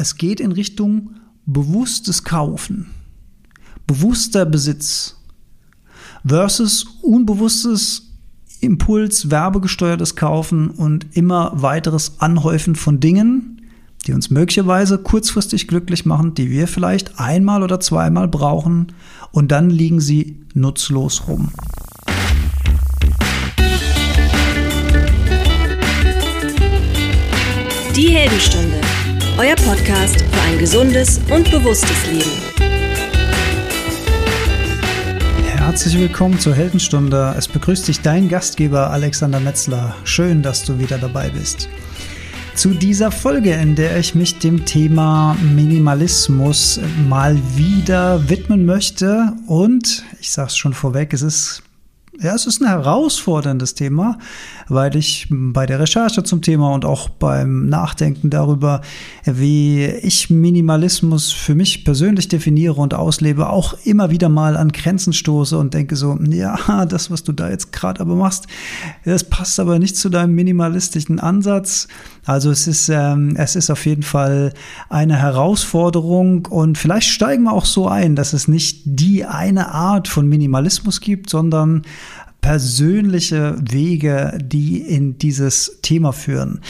es geht in Richtung bewusstes Kaufen, bewusster Besitz versus unbewusstes Impuls, werbegesteuertes Kaufen und immer weiteres Anhäufen von Dingen, die uns möglicherweise kurzfristig glücklich machen, die wir vielleicht einmal oder zweimal brauchen und dann liegen sie nutzlos rum. Die Heldenstunde, euer Podcast für ein gesundes und bewusstes Leben. Herzlich willkommen zur Heldenstunde. Es begrüßt dich dein Gastgeber Alexander Metzler. Schön, dass du wieder dabei bist. Zu dieser Folge, in der ich mich dem Thema Minimalismus mal wieder widmen möchte. Und ich sage es schon vorweg, es ist ja, es ist ein herausforderndes Thema, weil ich bei der Recherche zum Thema und auch beim Nachdenken darüber, wie ich Minimalismus für mich persönlich definiere und auslebe, auch immer wieder mal an Grenzen stoße und denke so, ja, das, was du da jetzt gerade aber machst, das passt aber nicht zu deinem minimalistischen Ansatz. Also es ist, ähm, es ist auf jeden Fall eine Herausforderung und vielleicht steigen wir auch so ein, dass es nicht die eine Art von Minimalismus gibt, sondern persönliche Wege, die in dieses Thema führen.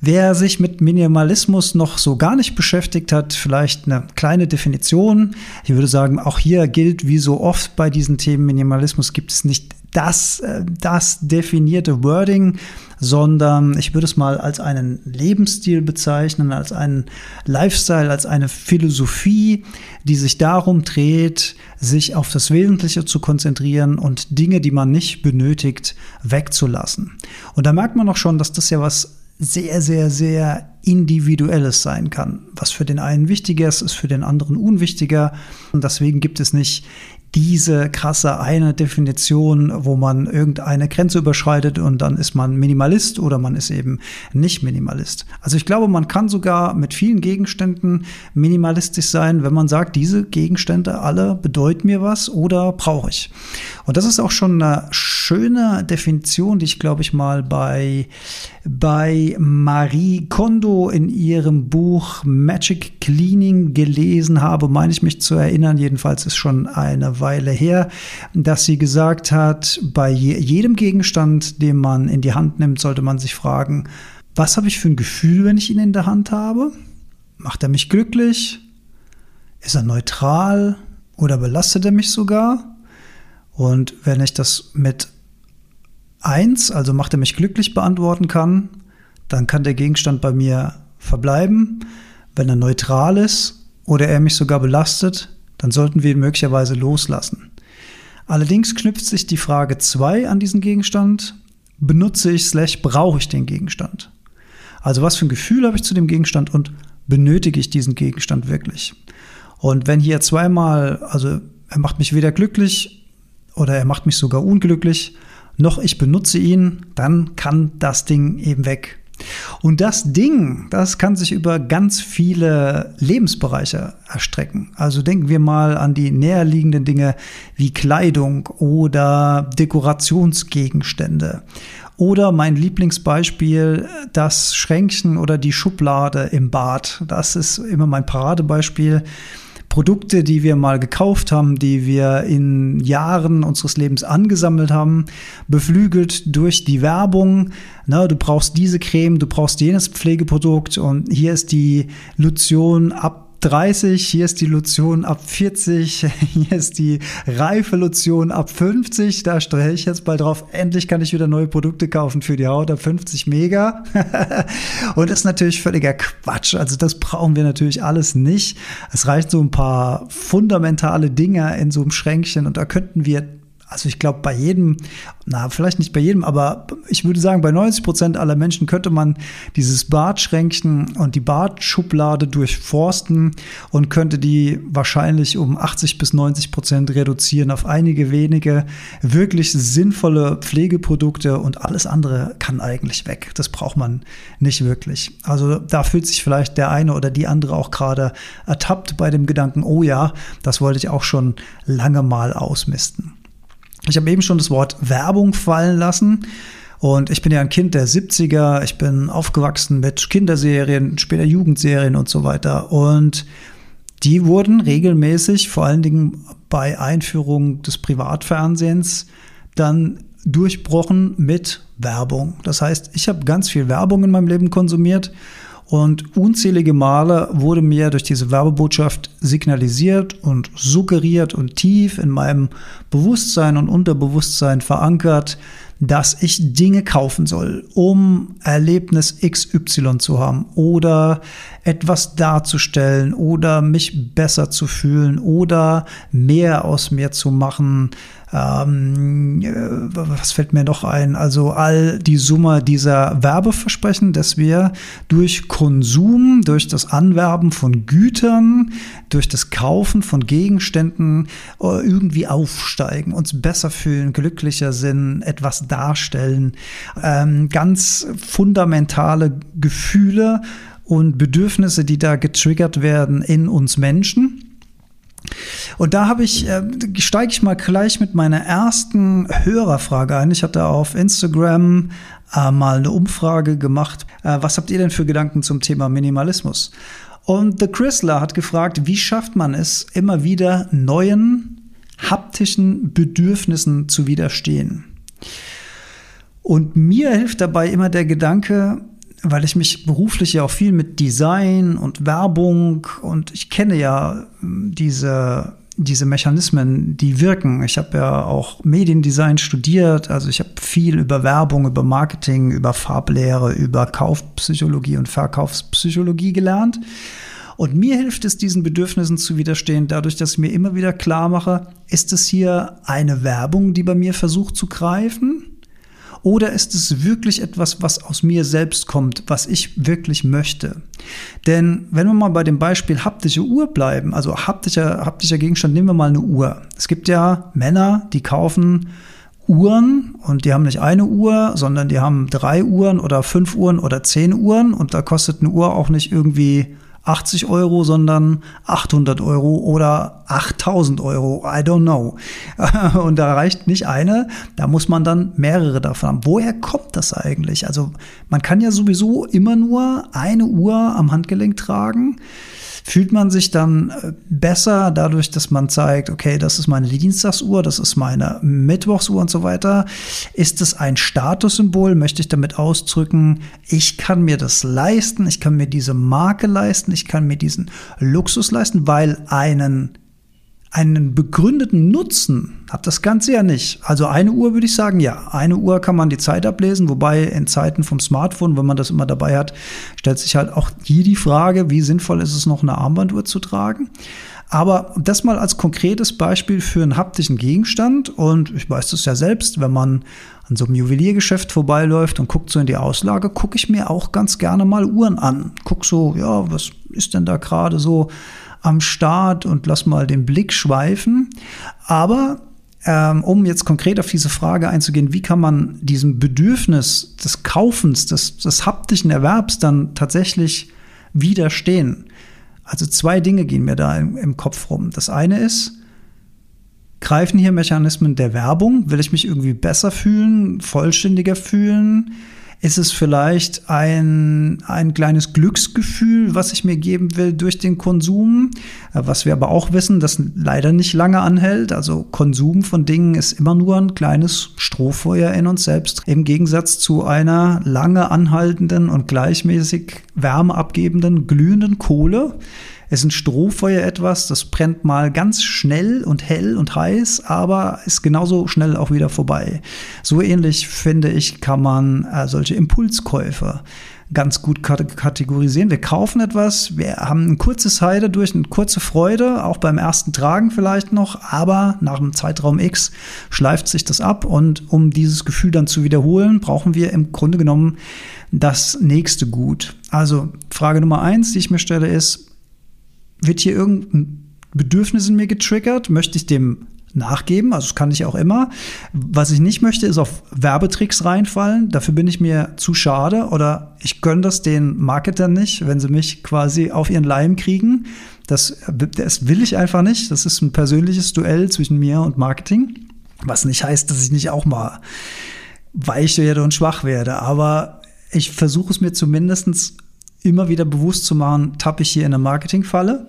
Wer sich mit Minimalismus noch so gar nicht beschäftigt hat, vielleicht eine kleine Definition. Ich würde sagen, auch hier gilt wie so oft bei diesen Themen Minimalismus gibt es nicht das, äh, das definierte Wording, sondern ich würde es mal als einen Lebensstil bezeichnen, als einen Lifestyle, als eine Philosophie, die sich darum dreht, sich auf das Wesentliche zu konzentrieren und Dinge, die man nicht benötigt, wegzulassen. Und da merkt man auch schon, dass das ja was sehr, sehr, sehr individuelles sein kann. Was für den einen wichtiger ist, ist für den anderen unwichtiger. Und deswegen gibt es nicht diese krasse eine Definition, wo man irgendeine Grenze überschreitet und dann ist man Minimalist oder man ist eben nicht Minimalist. Also ich glaube, man kann sogar mit vielen Gegenständen minimalistisch sein, wenn man sagt, diese Gegenstände alle bedeuten mir was oder brauche ich. Und das ist auch schon eine schöne Definition, die ich glaube ich mal bei bei Marie Kondo in ihrem Buch Magic Cleaning gelesen habe, meine ich mich zu erinnern. Jedenfalls ist schon eine Weile her, dass sie gesagt hat, bei jedem Gegenstand, den man in die Hand nimmt, sollte man sich fragen, was habe ich für ein Gefühl, wenn ich ihn in der Hand habe? Macht er mich glücklich? Ist er neutral oder belastet er mich sogar? Und wenn ich das mit eins, also macht er mich glücklich, beantworten kann, dann kann der Gegenstand bei mir verbleiben. Wenn er neutral ist oder er mich sogar belastet, dann sollten wir ihn möglicherweise loslassen. Allerdings knüpft sich die Frage 2 an diesen Gegenstand. Benutze ich slash brauche ich den Gegenstand? Also was für ein Gefühl habe ich zu dem Gegenstand und benötige ich diesen Gegenstand wirklich? Und wenn hier zweimal, also er macht mich weder glücklich oder er macht mich sogar unglücklich, noch ich benutze ihn, dann kann das Ding eben weg. Und das Ding, das kann sich über ganz viele Lebensbereiche erstrecken. Also denken wir mal an die näherliegenden Dinge wie Kleidung oder Dekorationsgegenstände. Oder mein Lieblingsbeispiel, das Schränkchen oder die Schublade im Bad. Das ist immer mein Paradebeispiel. Produkte, die wir mal gekauft haben, die wir in Jahren unseres Lebens angesammelt haben, beflügelt durch die Werbung. Na, du brauchst diese Creme, du brauchst jenes Pflegeprodukt und hier ist die Lotion ab 30, hier ist die Lotion ab 40, hier ist die reife Lotion ab 50. Da stelle ich jetzt bald drauf. Endlich kann ich wieder neue Produkte kaufen für die Haut ab 50 mega. Und das ist natürlich völliger Quatsch. Also das brauchen wir natürlich alles nicht. Es reicht so ein paar fundamentale Dinge in so einem Schränkchen und da könnten wir also ich glaube, bei jedem, na, vielleicht nicht bei jedem, aber ich würde sagen, bei 90 Prozent aller Menschen könnte man dieses Badschränkchen und die Badschublade durchforsten und könnte die wahrscheinlich um 80 bis 90 Prozent reduzieren auf einige wenige wirklich sinnvolle Pflegeprodukte und alles andere kann eigentlich weg. Das braucht man nicht wirklich. Also da fühlt sich vielleicht der eine oder die andere auch gerade ertappt bei dem Gedanken, oh ja, das wollte ich auch schon lange mal ausmisten. Ich habe eben schon das Wort Werbung fallen lassen. Und ich bin ja ein Kind der 70er, ich bin aufgewachsen mit Kinderserien, später Jugendserien und so weiter. Und die wurden regelmäßig, vor allen Dingen bei Einführung des Privatfernsehens, dann durchbrochen mit Werbung. Das heißt, ich habe ganz viel Werbung in meinem Leben konsumiert und unzählige Male wurde mir durch diese Werbebotschaft signalisiert und suggeriert und tief in meinem Bewusstsein und Unterbewusstsein verankert, dass ich Dinge kaufen soll, um Erlebnis XY zu haben oder etwas darzustellen oder mich besser zu fühlen oder mehr aus mir zu machen, ähm, äh, was fällt mir noch ein? Also all die Summe dieser Werbeversprechen, dass wir durch Konsum, durch das Anwerben von Gütern, durch das Kaufen von Gegenständen äh, irgendwie aufsteigen, uns besser fühlen, glücklicher sind, etwas darstellen, ähm, ganz fundamentale Gefühle und Bedürfnisse, die da getriggert werden in uns Menschen. Und da habe ich, äh, steige ich mal gleich mit meiner ersten Hörerfrage ein. Ich hatte auf Instagram äh, mal eine Umfrage gemacht. Äh, was habt ihr denn für Gedanken zum Thema Minimalismus? Und The Chrysler hat gefragt, wie schafft man es, immer wieder neuen haptischen Bedürfnissen zu widerstehen? Und mir hilft dabei immer der Gedanke, weil ich mich beruflich ja auch viel mit Design und Werbung und ich kenne ja hm, diese diese Mechanismen, die wirken. Ich habe ja auch Mediendesign studiert, also ich habe viel über Werbung, über Marketing, über Farblehre, über Kaufpsychologie und Verkaufspsychologie gelernt. Und mir hilft es, diesen Bedürfnissen zu widerstehen, dadurch, dass ich mir immer wieder klar mache, ist es hier eine Werbung, die bei mir versucht zu greifen? Oder ist es wirklich etwas, was aus mir selbst kommt, was ich wirklich möchte? Denn wenn wir mal bei dem Beispiel haptische Uhr bleiben, also haptischer, haptischer Gegenstand, nehmen wir mal eine Uhr. Es gibt ja Männer, die kaufen Uhren und die haben nicht eine Uhr, sondern die haben drei Uhren oder fünf Uhren oder zehn Uhren und da kostet eine Uhr auch nicht irgendwie 80 Euro, sondern 800 Euro oder 8000 Euro. I don't know. Und da reicht nicht eine, da muss man dann mehrere davon haben. Woher kommt das eigentlich? Also man kann ja sowieso immer nur eine Uhr am Handgelenk tragen. Fühlt man sich dann äh, besser dadurch, dass man zeigt, okay, das ist meine Dienstagsuhr, das ist meine Mittwochsuhr und so weiter? Ist es ein Statussymbol? Möchte ich damit ausdrücken, ich kann mir das leisten, ich kann mir diese Marke leisten, ich kann mir diesen Luxus leisten, weil einen einen begründeten Nutzen hat das Ganze ja nicht. Also eine Uhr würde ich sagen, ja. Eine Uhr kann man die Zeit ablesen, wobei in Zeiten vom Smartphone, wenn man das immer dabei hat, stellt sich halt auch hier die Frage, wie sinnvoll ist es noch eine Armbanduhr zu tragen. Aber das mal als konkretes Beispiel für einen haptischen Gegenstand. Und ich weiß das ja selbst, wenn man an so einem Juweliergeschäft vorbeiläuft und guckt so in die Auslage, gucke ich mir auch ganz gerne mal Uhren an. Guck so, ja, was ist denn da gerade so am Start und lass mal den Blick schweifen. Aber ähm, um jetzt konkret auf diese Frage einzugehen, wie kann man diesem Bedürfnis des Kaufens, des, des haptischen Erwerbs dann tatsächlich widerstehen? Also zwei Dinge gehen mir da im, im Kopf rum. Das eine ist, greifen hier Mechanismen der Werbung? Will ich mich irgendwie besser fühlen, vollständiger fühlen? Ist es vielleicht ein, ein kleines Glücksgefühl, was ich mir geben will durch den Konsum? Äh, was wir aber auch wissen, das leider nicht lange anhält. Also Konsum von Dingen ist immer nur ein kleines Strohfeuer in uns selbst. Im Gegensatz zu einer lange anhaltenden und gleichmäßig wärmeabgebenden glühenden Kohle ist ein Strohfeuer etwas, das brennt mal ganz schnell und hell und heiß, aber ist genauso schnell auch wieder vorbei. So ähnlich finde ich, kann man äh, solche Impulskäufe ganz gut kategorisieren. Wir kaufen etwas, wir haben ein kurzes High dadurch, eine kurze Freude, auch beim ersten Tragen vielleicht noch, aber nach einem Zeitraum X schleift sich das ab und um dieses Gefühl dann zu wiederholen, brauchen wir im Grunde genommen das nächste Gut. Also Frage Nummer eins, die ich mir stelle, ist, wird hier irgendein Bedürfnis in mir getriggert? Möchte ich dem nachgeben? Also das kann ich auch immer. Was ich nicht möchte, ist auf Werbetricks reinfallen. Dafür bin ich mir zu schade oder ich gönne das den Marketern nicht, wenn sie mich quasi auf ihren Leim kriegen. Das, das will ich einfach nicht. Das ist ein persönliches Duell zwischen mir und Marketing. Was nicht heißt, dass ich nicht auch mal weich werde und schwach werde. Aber ich versuche es mir zumindest immer wieder bewusst zu machen, tappe ich hier in eine Marketingfalle.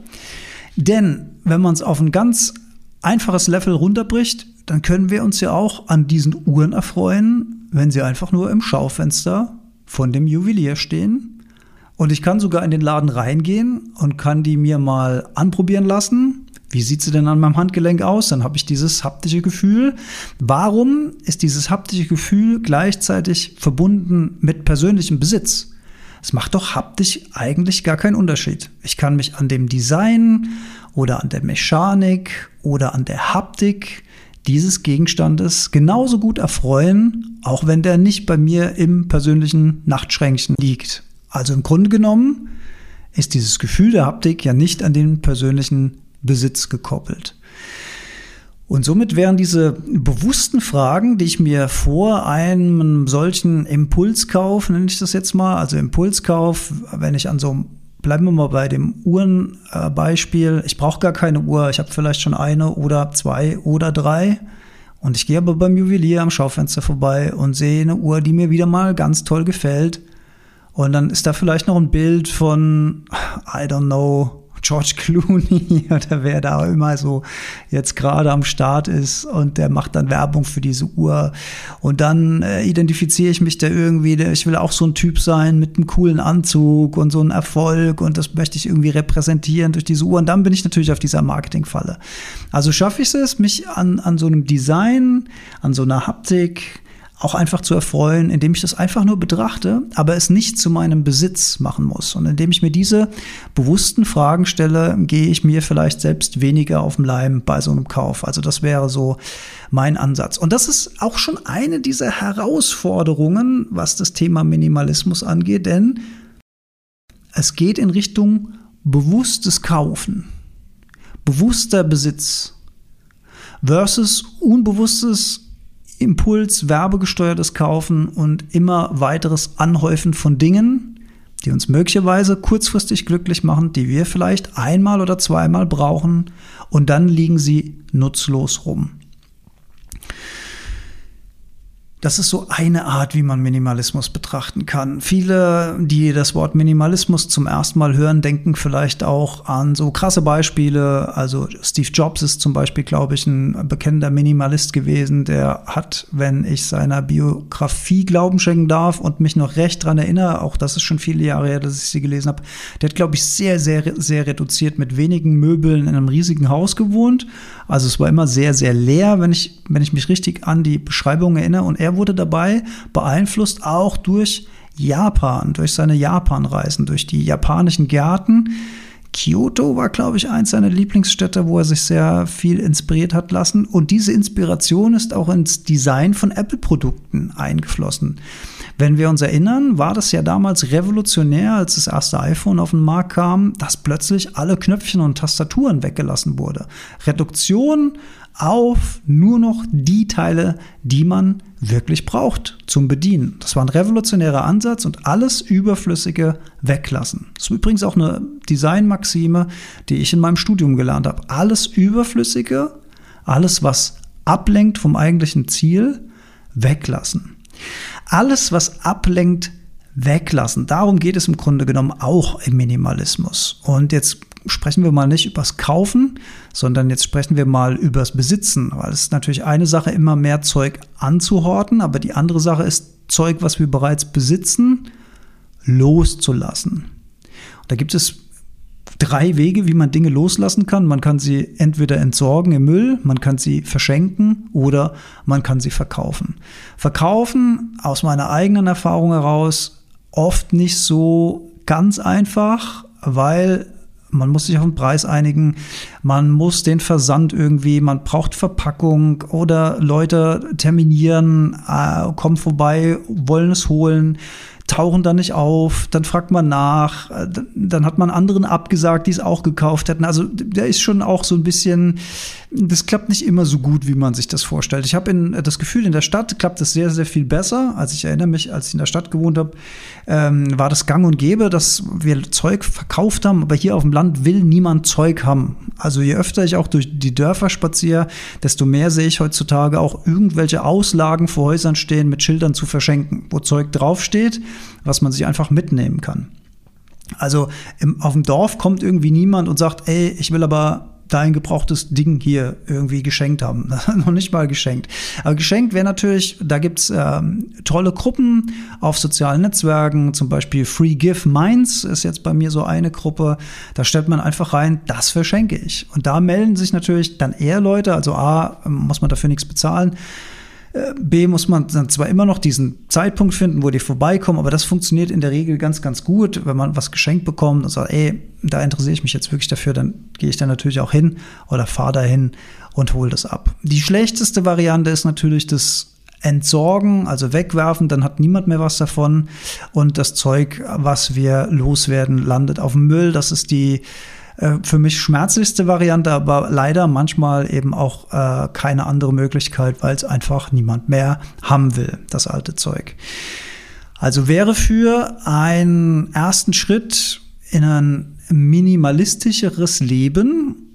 Denn wenn man es auf ein ganz einfaches Level runterbricht, dann können wir uns ja auch an diesen Uhren erfreuen, wenn sie einfach nur im Schaufenster von dem Juwelier stehen. Und ich kann sogar in den Laden reingehen und kann die mir mal anprobieren lassen. Wie sieht sie denn an meinem Handgelenk aus? Dann habe ich dieses haptische Gefühl. Warum ist dieses haptische Gefühl gleichzeitig verbunden mit persönlichem Besitz? Es macht doch haptisch eigentlich gar keinen Unterschied. Ich kann mich an dem Design oder an der Mechanik oder an der Haptik dieses Gegenstandes genauso gut erfreuen, auch wenn der nicht bei mir im persönlichen Nachtschränkchen liegt. Also im Grunde genommen ist dieses Gefühl der Haptik ja nicht an den persönlichen Besitz gekoppelt. Und somit wären diese bewussten Fragen, die ich mir vor einem solchen Impulskauf, nenne ich das jetzt mal, also Impulskauf, wenn ich an so bleiben wir mal bei dem Uhrenbeispiel. Ich brauche gar keine Uhr, ich habe vielleicht schon eine oder zwei oder drei. Und ich gehe aber beim Juwelier am Schaufenster vorbei und sehe eine Uhr, die mir wieder mal ganz toll gefällt. Und dann ist da vielleicht noch ein Bild von, I don't know, George Clooney oder wer da immer so jetzt gerade am Start ist und der macht dann Werbung für diese Uhr und dann äh, identifiziere ich mich da irgendwie, ich will auch so ein Typ sein mit einem coolen Anzug und so einem Erfolg und das möchte ich irgendwie repräsentieren durch diese Uhr und dann bin ich natürlich auf dieser Marketingfalle. Also schaffe ich es, mich an, an so einem Design, an so einer Haptik, auch einfach zu erfreuen, indem ich das einfach nur betrachte, aber es nicht zu meinem Besitz machen muss. Und indem ich mir diese bewussten Fragen stelle, gehe ich mir vielleicht selbst weniger auf den Leim bei so einem Kauf. Also das wäre so mein Ansatz. Und das ist auch schon eine dieser Herausforderungen, was das Thema Minimalismus angeht, denn es geht in Richtung bewusstes Kaufen, bewusster Besitz versus unbewusstes Impuls, werbegesteuertes Kaufen und immer weiteres Anhäufen von Dingen, die uns möglicherweise kurzfristig glücklich machen, die wir vielleicht einmal oder zweimal brauchen und dann liegen sie nutzlos rum. Das ist so eine Art, wie man Minimalismus betrachten kann. Viele, die das Wort Minimalismus zum ersten Mal hören, denken vielleicht auch an so krasse Beispiele. Also Steve Jobs ist zum Beispiel, glaube ich, ein bekennender Minimalist gewesen. Der hat, wenn ich seiner Biografie Glauben schenken darf und mich noch recht dran erinnere, auch das ist schon viele Jahre her, dass ich sie gelesen habe, der hat, glaube ich, sehr, sehr, sehr reduziert mit wenigen Möbeln in einem riesigen Haus gewohnt. Also es war immer sehr, sehr leer, wenn ich, wenn ich mich richtig an die Beschreibung erinnere. Und er er wurde dabei beeinflusst auch durch Japan, durch seine Japanreisen, durch die japanischen Gärten. Kyoto war, glaube ich, eins seiner Lieblingsstädte, wo er sich sehr viel inspiriert hat lassen. Und diese Inspiration ist auch ins Design von Apple-Produkten eingeflossen. Wenn wir uns erinnern, war das ja damals revolutionär, als das erste iPhone auf den Markt kam, dass plötzlich alle Knöpfchen und Tastaturen weggelassen wurde. Reduktion auf nur noch die Teile, die man wirklich braucht zum Bedienen. Das war ein revolutionärer Ansatz und alles Überflüssige weglassen. Das ist übrigens auch eine Designmaxime, die ich in meinem Studium gelernt habe. Alles Überflüssige, alles, was ablenkt vom eigentlichen Ziel, weglassen. Alles, was ablenkt, weglassen. Darum geht es im Grunde genommen auch im Minimalismus. Und jetzt sprechen wir mal nicht übers Kaufen, sondern jetzt sprechen wir mal übers Besitzen, weil es ist natürlich eine Sache, immer mehr Zeug anzuhorten, aber die andere Sache ist Zeug, was wir bereits besitzen, loszulassen. Und da gibt es drei Wege, wie man Dinge loslassen kann. Man kann sie entweder entsorgen im Müll, man kann sie verschenken oder man kann sie verkaufen. Verkaufen aus meiner eigenen Erfahrung heraus oft nicht so ganz einfach, weil man muss sich auf den Preis einigen, man muss den Versand irgendwie, man braucht Verpackung oder Leute terminieren, äh, kommen vorbei, wollen es holen tauchen dann nicht auf, dann fragt man nach, äh, dann hat man anderen abgesagt, die es auch gekauft hätten. Also der ist schon auch so ein bisschen, das klappt nicht immer so gut, wie man sich das vorstellt. Ich habe das Gefühl, in der Stadt klappt es sehr, sehr viel besser. Also ich erinnere mich, als ich in der Stadt gewohnt habe, ähm, war das gang und gäbe, dass wir Zeug verkauft haben, aber hier auf dem Land will niemand Zeug haben. Also je öfter ich auch durch die Dörfer spaziere, desto mehr sehe ich heutzutage auch irgendwelche Auslagen vor Häusern stehen mit Schildern zu verschenken, wo Zeug draufsteht, was man sich einfach mitnehmen kann. Also im, auf dem Dorf kommt irgendwie niemand und sagt, ey, ich will aber dein gebrauchtes Ding hier irgendwie geschenkt haben. Noch nicht mal geschenkt. Aber geschenkt wäre natürlich, da gibt's ähm, tolle Gruppen auf sozialen Netzwerken, zum Beispiel Free Give Minds ist jetzt bei mir so eine Gruppe. Da stellt man einfach rein, das verschenke ich. Und da melden sich natürlich dann eher Leute, also A, muss man dafür nichts bezahlen. B muss man dann zwar immer noch diesen Zeitpunkt finden, wo die vorbeikommen, aber das funktioniert in der Regel ganz, ganz gut, wenn man was geschenkt bekommt und sagt, ey, da interessiere ich mich jetzt wirklich dafür, dann gehe ich da natürlich auch hin oder fahre dahin und hole das ab. Die schlechteste Variante ist natürlich das Entsorgen, also wegwerfen, dann hat niemand mehr was davon und das Zeug, was wir loswerden, landet auf dem Müll. Das ist die äh, für mich schmerzlichste Variante, aber leider manchmal eben auch äh, keine andere Möglichkeit, weil es einfach niemand mehr haben will, das alte Zeug. Also wäre für einen ersten Schritt in ein minimalistischeres Leben,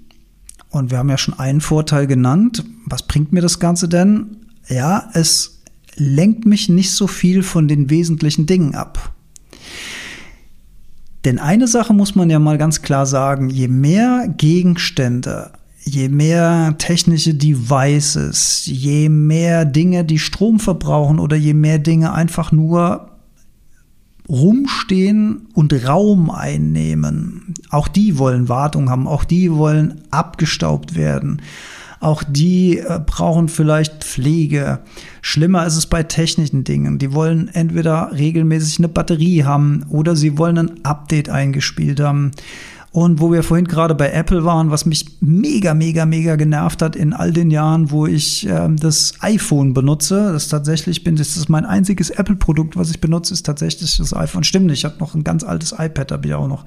und wir haben ja schon einen Vorteil genannt, was bringt mir das Ganze denn? Ja, es lenkt mich nicht so viel von den wesentlichen Dingen ab. Denn eine Sache muss man ja mal ganz klar sagen, je mehr Gegenstände, je mehr technische Devices, je mehr Dinge, die Strom verbrauchen oder je mehr Dinge einfach nur rumstehen und Raum einnehmen, auch die wollen Wartung haben, auch die wollen abgestaubt werden. Auch die äh, brauchen vielleicht Pflege. Schlimmer ist es bei technischen Dingen. Die wollen entweder regelmäßig eine Batterie haben oder sie wollen ein Update eingespielt haben. Und wo wir vorhin gerade bei Apple waren, was mich mega, mega, mega genervt hat in all den Jahren, wo ich äh, das iPhone benutze, das tatsächlich bin, das ist mein einziges Apple-Produkt, was ich benutze, ist tatsächlich das iPhone. Stimmt ich habe noch ein ganz altes iPad, habe ich auch noch.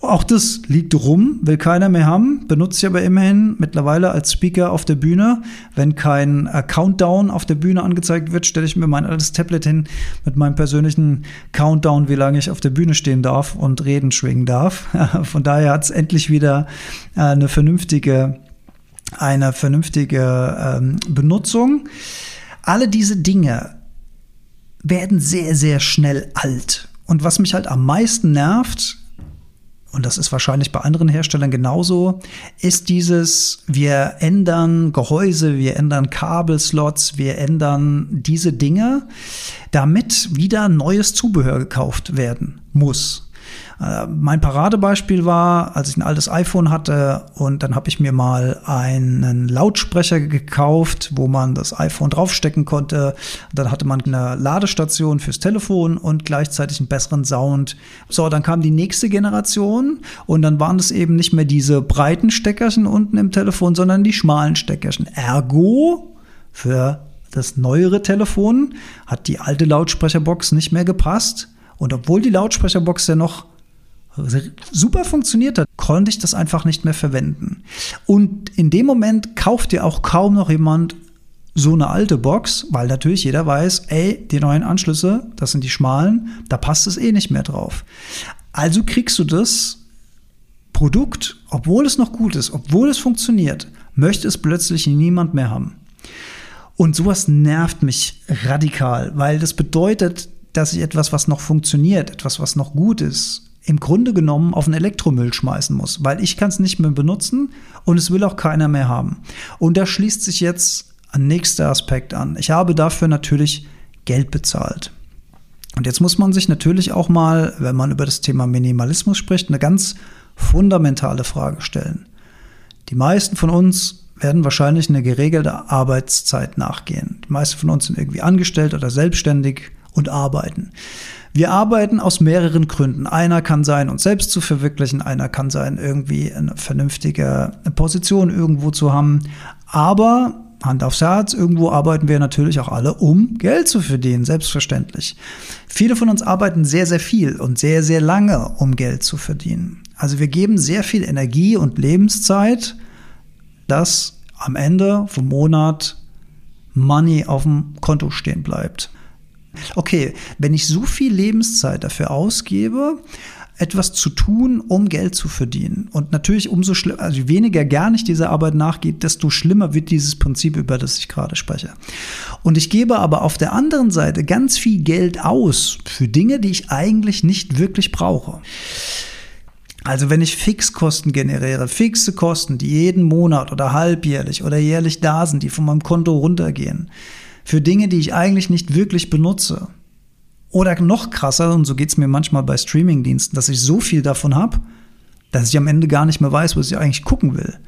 Auch das liegt rum, will keiner mehr haben, benutze ich aber immerhin mittlerweile als Speaker auf der Bühne. Wenn kein äh, Countdown auf der Bühne angezeigt wird, stelle ich mir mein altes Tablet hin mit meinem persönlichen Countdown, wie lange ich auf der Bühne stehen darf und reden schwingen darf. Von daher hat es endlich wieder äh, eine vernünftige, eine vernünftige ähm, Benutzung. Alle diese Dinge werden sehr, sehr schnell alt. Und was mich halt am meisten nervt, und das ist wahrscheinlich bei anderen Herstellern genauso, ist dieses, wir ändern Gehäuse, wir ändern Kabelslots, wir ändern diese Dinge, damit wieder neues Zubehör gekauft werden muss. Äh, mein Paradebeispiel war, als ich ein altes iPhone hatte und dann habe ich mir mal einen Lautsprecher gekauft, wo man das iPhone draufstecken konnte. Dann hatte man eine Ladestation fürs Telefon und gleichzeitig einen besseren Sound. So, dann kam die nächste Generation und dann waren es eben nicht mehr diese breiten Steckerchen unten im Telefon, sondern die schmalen Steckerchen. Ergo für das neuere Telefon hat die alte Lautsprecherbox nicht mehr gepasst. Und obwohl die Lautsprecherbox ja noch super funktioniert hat, konnte ich das einfach nicht mehr verwenden. Und in dem Moment kauft dir auch kaum noch jemand so eine alte Box, weil natürlich jeder weiß, ey, die neuen Anschlüsse, das sind die schmalen, da passt es eh nicht mehr drauf. Also kriegst du das Produkt, obwohl es noch gut ist, obwohl es funktioniert, möchte es plötzlich niemand mehr haben. Und sowas nervt mich radikal, weil das bedeutet, dass ich etwas, was noch funktioniert, etwas, was noch gut ist, im Grunde genommen auf den Elektromüll schmeißen muss, weil ich kann es nicht mehr benutzen und es will auch keiner mehr haben. Und da schließt sich jetzt ein nächster Aspekt an. Ich habe dafür natürlich Geld bezahlt. Und jetzt muss man sich natürlich auch mal, wenn man über das Thema Minimalismus spricht, eine ganz fundamentale Frage stellen. Die meisten von uns werden wahrscheinlich eine geregelte Arbeitszeit nachgehen. Die meisten von uns sind irgendwie angestellt oder selbstständig und arbeiten. Wir arbeiten aus mehreren Gründen. Einer kann sein, uns selbst zu verwirklichen, einer kann sein, irgendwie eine vernünftige Position irgendwo zu haben. Aber Hand aufs Herz, irgendwo arbeiten wir natürlich auch alle, um Geld zu verdienen, selbstverständlich. Viele von uns arbeiten sehr, sehr viel und sehr, sehr lange, um Geld zu verdienen. Also wir geben sehr viel Energie und Lebenszeit, dass am Ende vom Monat Money auf dem Konto stehen bleibt. Okay, wenn ich so viel Lebenszeit dafür ausgebe, etwas zu tun, um Geld zu verdienen. Und natürlich umso schlimmer, also je weniger gern ich dieser Arbeit nachgeht, desto schlimmer wird dieses Prinzip, über das ich gerade spreche. Und ich gebe aber auf der anderen Seite ganz viel Geld aus für Dinge, die ich eigentlich nicht wirklich brauche. Also wenn ich Fixkosten generiere, fixe Kosten, die jeden Monat oder halbjährlich oder jährlich da sind, die von meinem Konto runtergehen, für Dinge, die ich eigentlich nicht wirklich benutze, oder noch krasser, und so geht es mir manchmal bei Streamingdiensten, dass ich so viel davon habe, dass ich am Ende gar nicht mehr weiß, was ich eigentlich gucken will.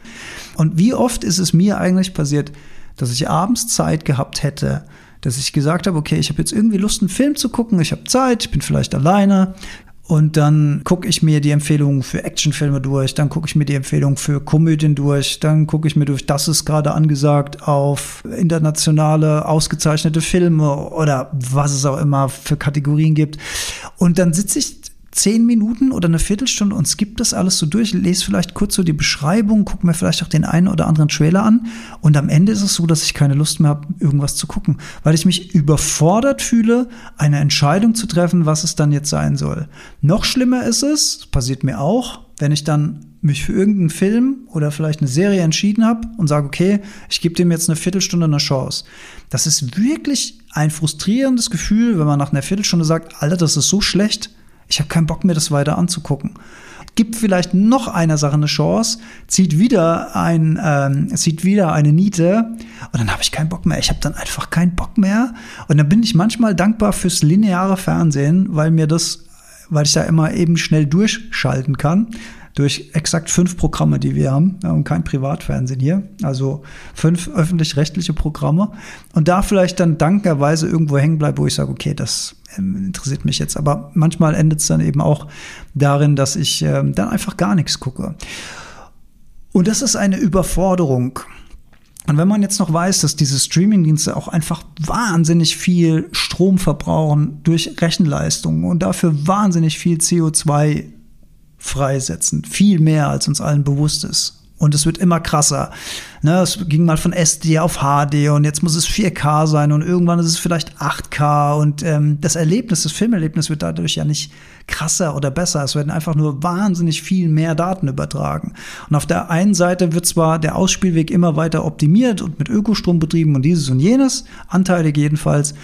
Und wie oft ist es mir eigentlich passiert, dass ich abends Zeit gehabt hätte, dass ich gesagt habe, okay, ich habe jetzt irgendwie Lust, einen Film zu gucken, ich habe Zeit, ich bin vielleicht alleine, und dann gucke ich mir die Empfehlungen für Actionfilme durch, dann gucke ich mir die Empfehlungen für Komödien durch, dann gucke ich mir durch, das ist gerade angesagt auf internationale ausgezeichnete Filme oder was es auch immer für Kategorien gibt. Und dann sitze ich zehn Minuten oder eine Viertelstunde und skippe das alles so durch, lese vielleicht kurz so die Beschreibung, gucke mir vielleicht auch den einen oder anderen Trailer an und am Ende ist es so, dass ich keine Lust mehr habe, irgendwas zu gucken, weil ich mich überfordert fühle, eine Entscheidung zu treffen, was es dann jetzt sein soll. Noch schlimmer ist es, passiert mir auch, wenn ich dann mich für irgendeinen Film oder vielleicht eine Serie entschieden habe und sage, okay, ich gebe dem jetzt eine Viertelstunde eine Chance. Das ist wirklich ein frustrierendes Gefühl, wenn man nach einer Viertelstunde sagt, Alter, das ist so schlecht, ich habe keinen Bock mir das weiter anzugucken. Gibt vielleicht noch einer Sache eine Chance, zieht wieder ein, ähm, zieht wieder eine Niete und dann habe ich keinen Bock mehr. Ich habe dann einfach keinen Bock mehr und dann bin ich manchmal dankbar fürs lineare Fernsehen, weil mir das, weil ich da immer eben schnell durchschalten kann durch exakt fünf Programme, die wir haben. Haben kein Privatfernsehen hier, also fünf öffentlich-rechtliche Programme. Und da vielleicht dann dankenderweise irgendwo hängen bleibt, wo ich sage, okay, das interessiert mich jetzt. Aber manchmal endet es dann eben auch darin, dass ich ähm, dann einfach gar nichts gucke. Und das ist eine Überforderung. Und wenn man jetzt noch weiß, dass diese Streamingdienste auch einfach wahnsinnig viel Strom verbrauchen durch Rechenleistung und dafür wahnsinnig viel CO2 freisetzen. Viel mehr, als uns allen bewusst ist. Und es wird immer krasser. Ne, es ging mal von SD auf HD und jetzt muss es 4K sein und irgendwann ist es vielleicht 8K und ähm, das Erlebnis, das Filmerlebnis wird dadurch ja nicht krasser oder besser. Es werden einfach nur wahnsinnig viel mehr Daten übertragen. Und auf der einen Seite wird zwar der Ausspielweg immer weiter optimiert und mit Ökostrom betrieben und dieses und jenes, anteilig jedenfalls,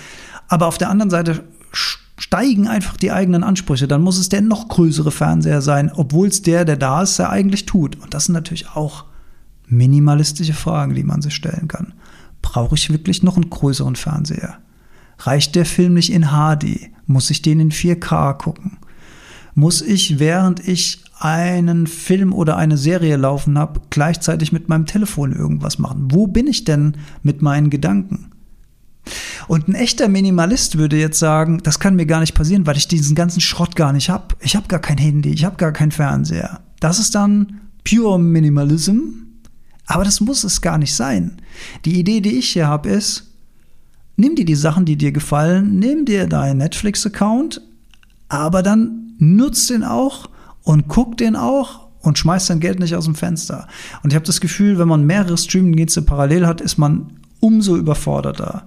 aber auf der anderen Seite steigen einfach die eigenen Ansprüche. Dann muss es der noch größere Fernseher sein, obwohl es der, der da ist, ja eigentlich tut. Und das sind natürlich auch minimalistische Fragen, die man sich stellen kann. Brauche ich wirklich noch einen größeren Fernseher? Reicht der Film nicht in HD? Muss ich den in 4K gucken? Muss ich, während ich einen Film oder eine Serie laufen habe, gleichzeitig mit meinem Telefon irgendwas machen? Wo bin ich denn mit meinen Gedanken? Und ein echter Minimalist würde jetzt sagen, das kann mir gar nicht passieren, weil ich diesen ganzen Schrott gar nicht habe. Ich habe gar kein Handy, ich habe gar keinen Fernseher. Das ist dann pure Minimalism, aber das muss es gar nicht sein. Die Idee, die ich hier habe, ist, nimm dir die Sachen, die dir gefallen, nimm dir deinen Netflix-Account, aber dann nutz den auch und guck den auch und schmeiß dein Geld nicht aus dem Fenster. Und ich habe das Gefühl, wenn man mehrere Streaming-Dienste parallel hat, ist man umso überforderter.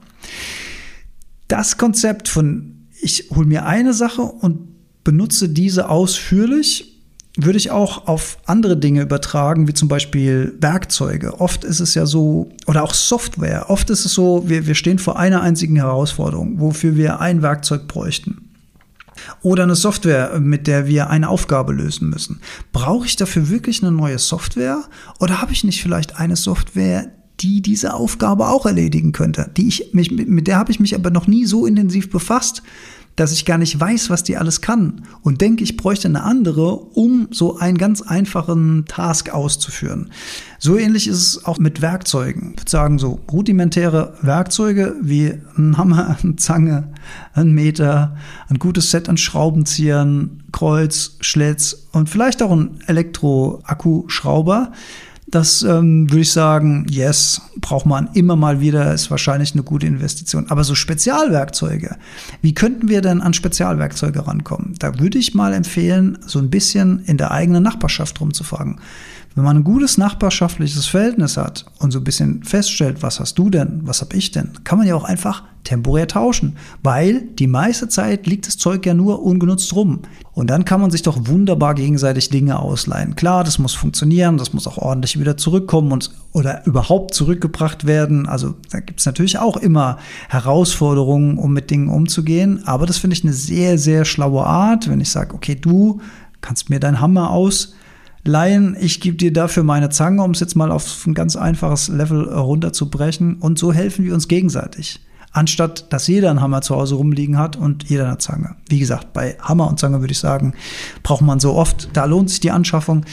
Das Konzept von ich hole mir eine Sache und benutze diese ausführlich, würde ich auch auf andere Dinge übertragen, wie zum Beispiel Werkzeuge. Oft ist es ja so, oder auch Software, oft ist es so, wir, wir stehen vor einer einzigen Herausforderung, wofür wir ein Werkzeug bräuchten. Oder eine Software, mit der wir eine Aufgabe lösen müssen. Brauche ich dafür wirklich eine neue Software? Oder habe ich nicht vielleicht eine Software, die diese Aufgabe auch erledigen könnte. Die ich mich, mit der habe ich mich aber noch nie so intensiv befasst, dass ich gar nicht weiß, was die alles kann und denke, ich bräuchte eine andere, um so einen ganz einfachen Task auszuführen. So ähnlich ist es auch mit Werkzeugen. Ich würde sagen, so rudimentäre Werkzeuge wie ein Hammer, eine Zange, ein Meter, ein gutes Set an Schraubenziehern, Kreuz, Schlitz und vielleicht auch ein Elektro-Akkuschrauber das ähm, würde ich sagen, yes, braucht man immer mal wieder, ist wahrscheinlich eine gute Investition. Aber so Spezialwerkzeuge, wie könnten wir denn an Spezialwerkzeuge rankommen? Da würde ich mal empfehlen, so ein bisschen in der eigenen Nachbarschaft rumzufragen. Wenn man ein gutes nachbarschaftliches Verhältnis hat und so ein bisschen feststellt, was hast du denn, was hab ich denn, kann man ja auch einfach temporär tauschen, weil die meiste Zeit liegt das Zeug ja nur ungenutzt rum. Und dann kann man sich doch wunderbar gegenseitig Dinge ausleihen. Klar, das muss funktionieren, das muss auch ordentlich wieder zurückkommen und, oder überhaupt zurückgebracht werden. Also da gibt es natürlich auch immer Herausforderungen, um mit Dingen umzugehen. Aber das finde ich eine sehr, sehr schlaue Art, wenn ich sage, okay, du kannst mir deinen Hammer ausleihen, ich gebe dir dafür meine Zange, um es jetzt mal auf ein ganz einfaches Level runterzubrechen. Und so helfen wir uns gegenseitig anstatt dass jeder einen Hammer zu Hause rumliegen hat und jeder eine Zange. Wie gesagt, bei Hammer und Zange würde ich sagen, braucht man so oft, da lohnt sich die Anschaffung.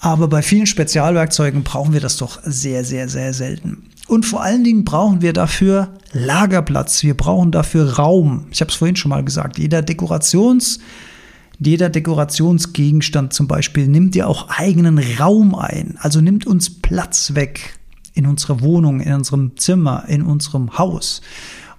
Aber bei vielen Spezialwerkzeugen brauchen wir das doch sehr, sehr, sehr selten. Und vor allen Dingen brauchen wir dafür Lagerplatz. Wir brauchen dafür Raum. Ich habe es vorhin schon mal gesagt. Jeder Dekorations, jeder Dekorationsgegenstand zum Beispiel nimmt ja auch eigenen Raum ein. Also nimmt uns Platz weg in unserer Wohnung, in unserem Zimmer, in unserem Haus.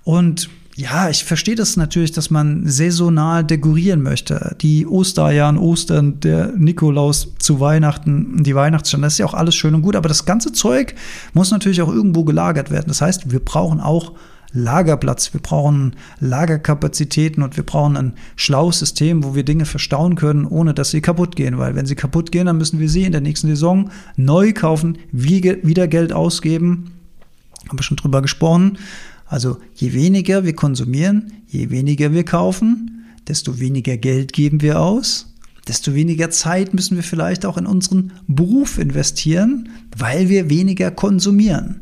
Und ja, ich verstehe das natürlich, dass man saisonal dekorieren möchte. Die Ostereier an Ostern, der Nikolaus zu Weihnachten, die Weihnachtsstände, das ist ja auch alles schön und gut, aber das ganze Zeug muss natürlich auch irgendwo gelagert werden. Das heißt, wir brauchen auch Lagerplatz, wir brauchen Lagerkapazitäten und wir brauchen ein schlaues System, wo wir Dinge verstauen können, ohne dass sie kaputt gehen. Weil wenn sie kaputt gehen, dann müssen wir sie in der nächsten Saison neu kaufen, wieder Geld ausgeben. Haben wir schon drüber gesprochen. Also je weniger wir konsumieren, je weniger wir kaufen, desto weniger Geld geben wir aus, desto weniger Zeit müssen wir vielleicht auch in unseren Beruf investieren, weil wir weniger konsumieren.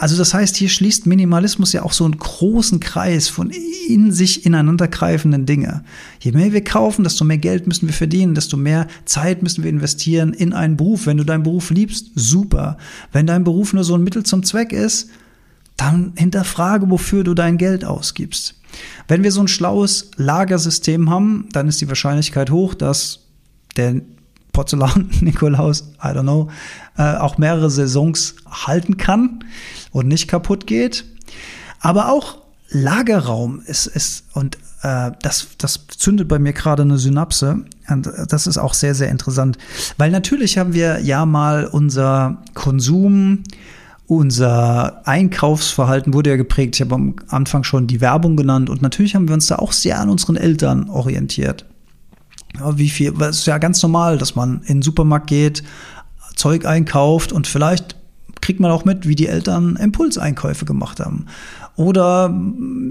Also das heißt, hier schließt Minimalismus ja auch so einen großen Kreis von in sich ineinandergreifenden Dinge. Je mehr wir kaufen, desto mehr Geld müssen wir verdienen, desto mehr Zeit müssen wir investieren in einen Beruf. Wenn du deinen Beruf liebst, super. Wenn dein Beruf nur so ein Mittel zum Zweck ist, dann hinterfrage, wofür du dein Geld ausgibst. Wenn wir so ein schlaues Lagersystem haben, dann ist die Wahrscheinlichkeit hoch, dass der Porzellan-Nikolaus, I don't know, äh, auch mehrere Saisons halten kann und nicht kaputt geht. Aber auch Lagerraum ist, ist und äh, das, das zündet bei mir gerade eine Synapse. Und das ist auch sehr, sehr interessant. Weil natürlich haben wir ja mal unser Konsum, unser Einkaufsverhalten wurde ja geprägt. Ich habe am Anfang schon die Werbung genannt und natürlich haben wir uns da auch sehr an unseren Eltern orientiert. Wie viel, das ist ja ganz normal, dass man in den Supermarkt geht, Zeug einkauft und vielleicht kriegt man auch mit, wie die Eltern Impulseinkäufe gemacht haben. Oder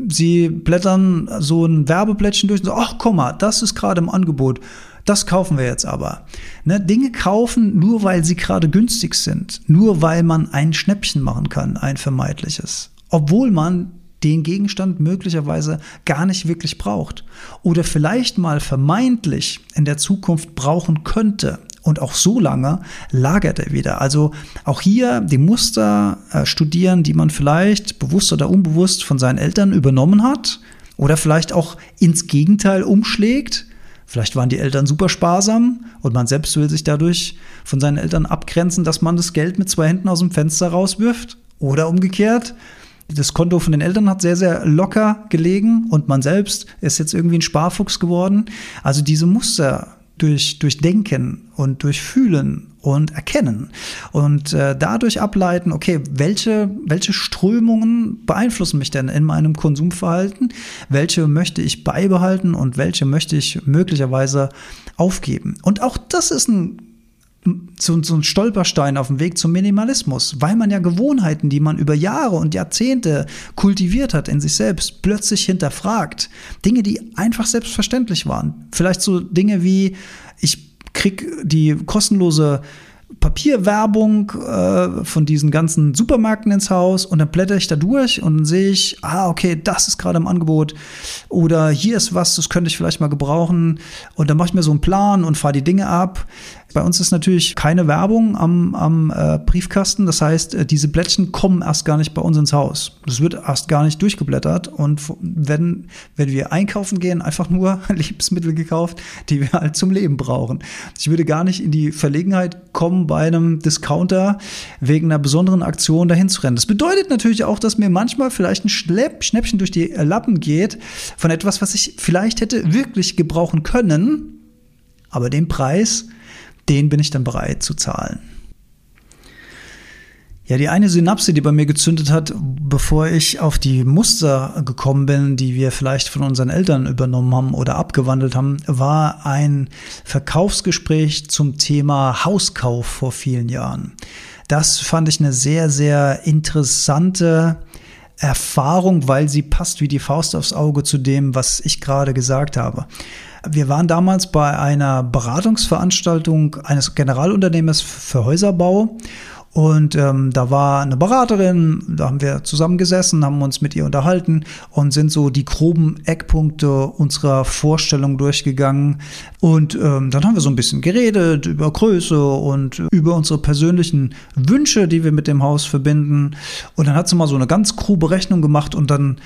sie blättern so ein Werbeblättchen durch und sagen, ach komm mal, das ist gerade im Angebot. Das kaufen wir jetzt aber. Ne, Dinge kaufen, nur weil sie gerade günstig sind. Nur weil man ein Schnäppchen machen kann, ein vermeidliches. Obwohl man den Gegenstand möglicherweise gar nicht wirklich braucht. Oder vielleicht mal vermeintlich in der Zukunft brauchen könnte und auch so lange lagert er wieder. Also auch hier die Muster äh, studieren, die man vielleicht bewusst oder unbewusst von seinen Eltern übernommen hat oder vielleicht auch ins Gegenteil umschlägt. Vielleicht waren die Eltern super sparsam und man selbst will sich dadurch von seinen Eltern abgrenzen, dass man das Geld mit zwei Händen aus dem Fenster rauswirft. Oder umgekehrt, das Konto von den Eltern hat sehr, sehr locker gelegen und man selbst ist jetzt irgendwie ein Sparfuchs geworden. Also diese Muster durch, durch Denken und durch Fühlen und Erkennen und äh, dadurch ableiten, okay, welche, welche Strömungen beeinflussen mich denn in meinem Konsumverhalten? Welche möchte ich beibehalten und welche möchte ich möglicherweise aufgeben? Und auch das ist ein so, so ein Stolperstein auf dem Weg zum Minimalismus, weil man ja Gewohnheiten, die man über Jahre und Jahrzehnte kultiviert hat in sich selbst, plötzlich hinterfragt. Dinge, die einfach selbstverständlich waren. Vielleicht so Dinge wie, ich krieg die kostenlose Papierwerbung äh, von diesen ganzen Supermärkten ins Haus und dann blätter ich da durch und dann sehe ich, ah, okay, das ist gerade im Angebot oder hier ist was, das könnte ich vielleicht mal gebrauchen und dann mache ich mir so einen Plan und fahre die Dinge ab. Bei uns ist natürlich keine Werbung am, am äh, Briefkasten. Das heißt, äh, diese Blättchen kommen erst gar nicht bei uns ins Haus. Das wird erst gar nicht durchgeblättert. Und wenn, wenn wir einkaufen gehen, einfach nur Lebensmittel gekauft, die wir halt zum Leben brauchen. Ich würde gar nicht in die Verlegenheit kommen, bei einem Discounter wegen einer besonderen Aktion dahin zu rennen. Das bedeutet natürlich auch, dass mir manchmal vielleicht ein Schlepp, Schnäppchen durch die Lappen geht von etwas, was ich vielleicht hätte wirklich gebrauchen können. Aber den Preis den bin ich dann bereit zu zahlen. Ja, die eine Synapse, die bei mir gezündet hat, bevor ich auf die Muster gekommen bin, die wir vielleicht von unseren Eltern übernommen haben oder abgewandelt haben, war ein Verkaufsgespräch zum Thema Hauskauf vor vielen Jahren. Das fand ich eine sehr, sehr interessante Erfahrung, weil sie passt wie die Faust aufs Auge zu dem, was ich gerade gesagt habe. Wir waren damals bei einer Beratungsveranstaltung eines Generalunternehmers für Häuserbau und ähm, da war eine Beraterin, da haben wir zusammengesessen, haben uns mit ihr unterhalten und sind so die groben Eckpunkte unserer Vorstellung durchgegangen. Und ähm, dann haben wir so ein bisschen geredet über Größe und über unsere persönlichen Wünsche, die wir mit dem Haus verbinden. Und dann hat sie mal so eine ganz grobe Rechnung gemacht und dann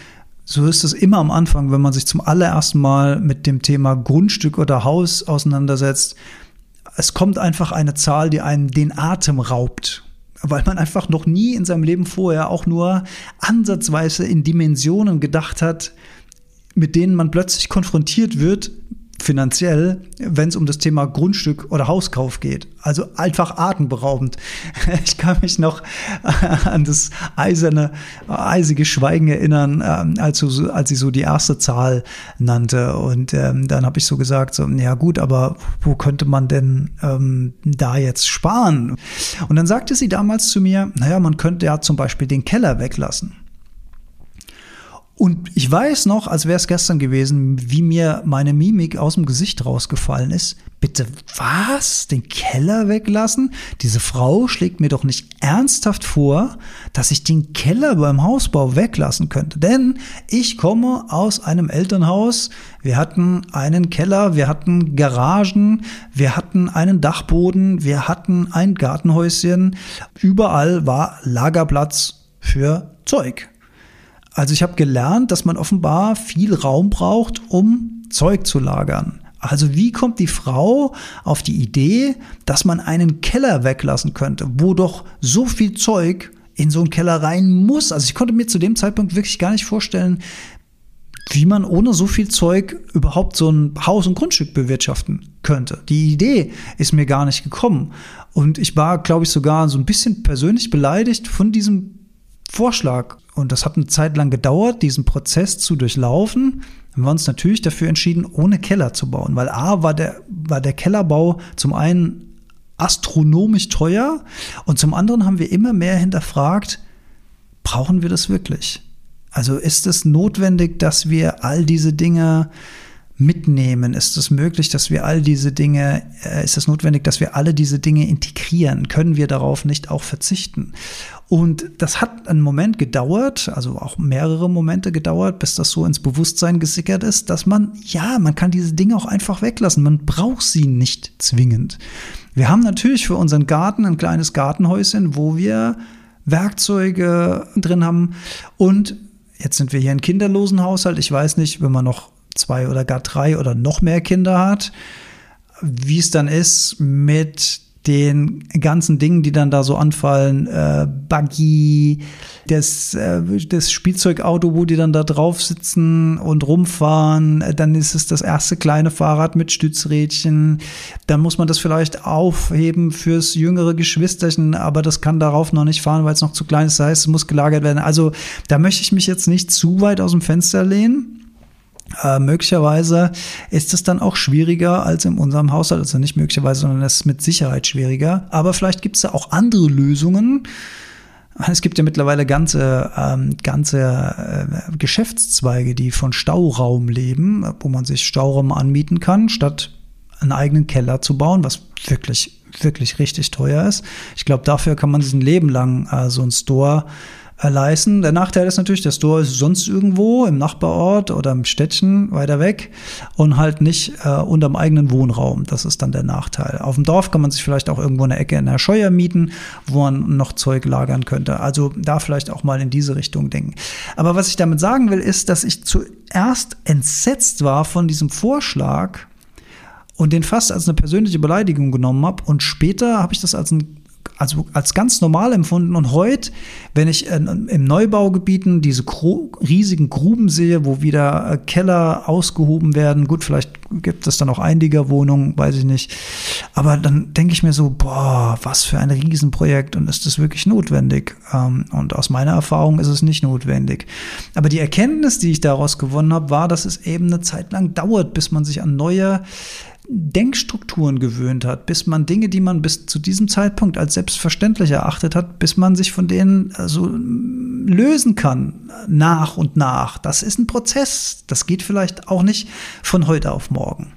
so ist es immer am Anfang, wenn man sich zum allerersten Mal mit dem Thema Grundstück oder Haus auseinandersetzt. Es kommt einfach eine Zahl, die einem den Atem raubt weil man einfach noch nie in seinem Leben vorher auch nur ansatzweise in Dimensionen gedacht hat, mit denen man plötzlich konfrontiert wird, finanziell, wenn es um das Thema Grundstück oder Hauskauf geht. Also einfach atemberaubend. Ich kann mich noch an das eiserne, eisige Schweigen erinnern, ähm, als, so, als sie so die erste Zahl nannte. Und ähm, dann habe ich so gesagt, so, ja gut, aber wo könnte man denn ähm, da jetzt sparen? Und dann sagte sie damals zu mir, naja, man könnte ja zum Beispiel den Keller weglassen. Und ich weiß noch, als wäre es gestern gewesen, wie mir meine Mimik aus dem Gesicht rausgefallen ist. Bitte was? Den Keller weglassen? Diese Frau schlägt mir doch nicht ernsthaft vor, dass ich den Keller beim Hausbau weglassen könnte. Denn ich komme aus einem Elternhaus. Wir hatten einen Keller, wir hatten Garagen, wir hatten einen Dachboden, wir hatten ein Gartenhäuschen. Überall war Lagerplatz für Zeug. Also ich habe gelernt, dass man offenbar viel Raum braucht, um Zeug zu lagern. Also wie kommt die Frau auf die Idee, dass man einen Keller weglassen könnte, wo doch so viel Zeug in so einen Keller rein muss? Also ich konnte mir zu dem Zeitpunkt wirklich gar nicht vorstellen, wie man ohne so viel Zeug überhaupt so ein Haus und Grundstück bewirtschaften könnte. Die Idee ist mir gar nicht gekommen. Und ich war, glaube ich, sogar so ein bisschen persönlich beleidigt von diesem Vorschlag. Und das hat eine Zeit lang gedauert, diesen Prozess zu durchlaufen. Haben wir uns natürlich dafür entschieden, ohne Keller zu bauen, weil A war der, war der Kellerbau zum einen astronomisch teuer und zum anderen haben wir immer mehr hinterfragt, brauchen wir das wirklich? Also ist es notwendig, dass wir all diese Dinge mitnehmen? Ist es möglich, dass wir all diese Dinge, äh, ist es notwendig, dass wir alle diese Dinge integrieren? Können wir darauf nicht auch verzichten? Und das hat einen Moment gedauert, also auch mehrere Momente gedauert, bis das so ins Bewusstsein gesickert ist, dass man, ja, man kann diese Dinge auch einfach weglassen. Man braucht sie nicht zwingend. Wir haben natürlich für unseren Garten ein kleines Gartenhäuschen, wo wir Werkzeuge drin haben. Und jetzt sind wir hier ein kinderlosen Haushalt. Ich weiß nicht, wenn man noch zwei oder gar drei oder noch mehr Kinder hat, wie es dann ist mit den ganzen Dingen, die dann da so anfallen, äh, Buggy, das, äh, das Spielzeugauto, wo die dann da drauf sitzen und rumfahren, äh, dann ist es das erste kleine Fahrrad mit Stützrädchen, dann muss man das vielleicht aufheben fürs jüngere Geschwisterchen, aber das kann darauf noch nicht fahren, weil es noch zu klein ist, das heißt, es muss gelagert werden. Also da möchte ich mich jetzt nicht zu weit aus dem Fenster lehnen. Äh, möglicherweise ist es dann auch schwieriger als in unserem Haushalt. Also nicht möglicherweise, sondern es ist mit Sicherheit schwieriger. Aber vielleicht gibt es da auch andere Lösungen. Es gibt ja mittlerweile ganze, ähm, ganze äh, Geschäftszweige, die von Stauraum leben, wo man sich Stauraum anmieten kann, statt einen eigenen Keller zu bauen, was wirklich, wirklich richtig teuer ist. Ich glaube, dafür kann man sich ein Leben lang äh, so ein Store leisten. Der Nachteil ist natürlich, der Store ist sonst irgendwo im Nachbarort oder im Städtchen weiter weg und halt nicht äh, unterm eigenen Wohnraum. Das ist dann der Nachteil. Auf dem Dorf kann man sich vielleicht auch irgendwo eine Ecke in der Scheuer mieten, wo man noch Zeug lagern könnte. Also da vielleicht auch mal in diese Richtung denken. Aber was ich damit sagen will, ist, dass ich zuerst entsetzt war von diesem Vorschlag und den fast als eine persönliche Beleidigung genommen habe und später habe ich das als ein also als ganz normal empfunden. Und heute, wenn ich im Neubaugebieten diese riesigen Gruben sehe, wo wieder äh, Keller ausgehoben werden, gut, vielleicht gibt es dann auch Einliegerwohnungen, weiß ich nicht. Aber dann denke ich mir so, boah, was für ein Riesenprojekt und ist das wirklich notwendig? Ähm, und aus meiner Erfahrung ist es nicht notwendig. Aber die Erkenntnis, die ich daraus gewonnen habe, war, dass es eben eine Zeit lang dauert, bis man sich an neue Denkstrukturen gewöhnt hat, bis man Dinge, die man bis zu diesem Zeitpunkt als selbstverständlich erachtet hat, bis man sich von denen also lösen kann, nach und nach. Das ist ein Prozess. Das geht vielleicht auch nicht von heute auf morgen.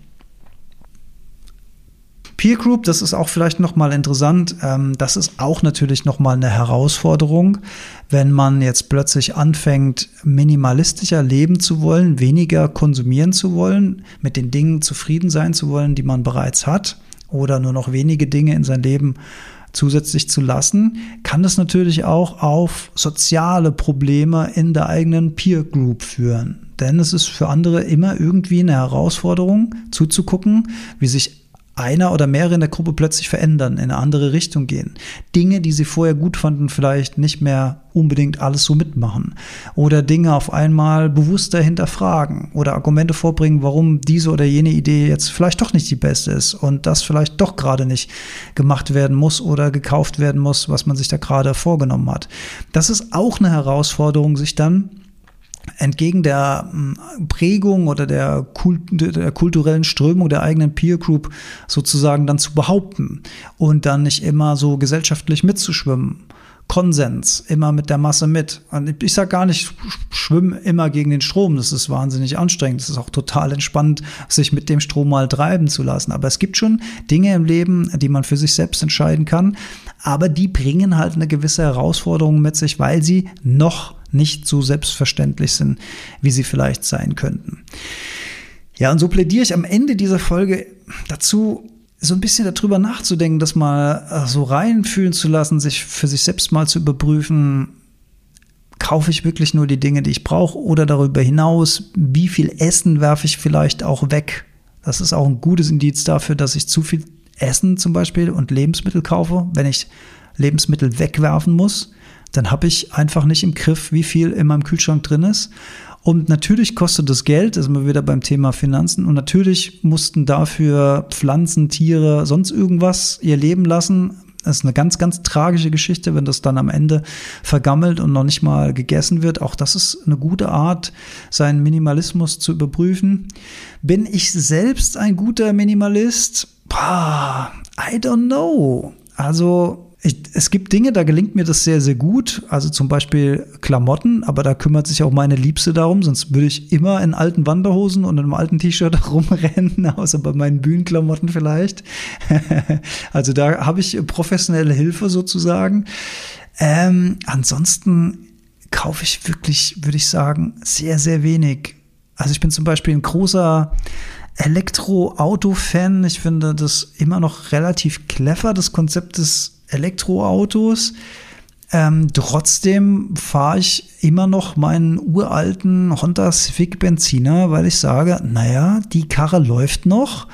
Peer Group, das ist auch vielleicht nochmal interessant. Ähm, das ist auch natürlich nochmal eine Herausforderung, wenn man jetzt plötzlich anfängt, minimalistischer leben zu wollen, weniger konsumieren zu wollen, mit den Dingen zufrieden sein zu wollen, die man bereits hat oder nur noch wenige Dinge in sein Leben zusätzlich zu lassen, kann das natürlich auch auf soziale Probleme in der eigenen Peer Group führen. Denn es ist für andere immer irgendwie eine Herausforderung zuzugucken, wie sich einer oder mehrere in der Gruppe plötzlich verändern, in eine andere Richtung gehen. Dinge, die sie vorher gut fanden, vielleicht nicht mehr unbedingt alles so mitmachen. Oder Dinge auf einmal bewusster hinterfragen oder Argumente vorbringen, warum diese oder jene Idee jetzt vielleicht doch nicht die beste ist und das vielleicht doch gerade nicht gemacht werden muss oder gekauft werden muss, was man sich da gerade vorgenommen hat. Das ist auch eine Herausforderung, sich dann entgegen der hm, Prägung oder der, Kult, der, kulturellen Strömung der eigenen Peer Group sozusagen dann zu behaupten und dann nicht immer so gesellschaftlich mitzuschwimmen. Konsens, immer mit der Masse mit. Und ich sage gar nicht, schwimm immer gegen den Strom. Das ist wahnsinnig anstrengend. Es ist auch total entspannt, sich mit dem Strom mal treiben zu lassen. Aber es gibt schon Dinge im Leben, die man für sich selbst entscheiden kann. Aber die bringen halt eine gewisse Herausforderung mit sich, weil sie noch nicht so selbstverständlich sind, wie sie vielleicht sein könnten. Ja, und so plädiere ich am Ende dieser Folge dazu, so ein bisschen darüber nachzudenken, das mal äh, so reinfühlen zu lassen, sich für sich selbst mal zu überprüfen, kaufe ich wirklich nur die Dinge, die ich brauche oder darüber hinaus, wie viel Essen werfe ich vielleicht auch weg. Das ist auch ein gutes Indiz dafür, dass ich zu viel Essen zum Beispiel und Lebensmittel kaufe, wenn ich Lebensmittel wegwerfen muss dann habe ich einfach nicht im Griff, wie viel in meinem Kühlschrank drin ist. Und natürlich kostet das Geld, da sind wir wieder beim Thema Finanzen. Und natürlich mussten dafür Pflanzen, Tiere, sonst irgendwas ihr Leben lassen. Das ist eine ganz, ganz tragische Geschichte, wenn das dann am Ende vergammelt und noch nicht mal gegessen wird. Auch das ist eine gute Art, seinen Minimalismus zu überprüfen. Bin ich selbst ein guter Minimalist? Bah, I don't know. Also ich, es gibt Dinge, da gelingt mir das sehr, sehr gut. Also zum Beispiel Klamotten, aber da kümmert sich auch meine Liebste darum, sonst würde ich immer in alten Wanderhosen und einem alten T-Shirt rumrennen, außer bei meinen Bühnenklamotten vielleicht. also da habe ich professionelle Hilfe sozusagen. Ähm, ansonsten kaufe ich wirklich, würde ich sagen, sehr, sehr wenig. Also ich bin zum Beispiel ein großer Elektroauto-Fan. Ich finde das immer noch relativ clever, das Konzept des Elektroautos. Ähm, trotzdem fahre ich immer noch meinen uralten Honda Civic Benziner, weil ich sage, naja, die Karre läuft noch,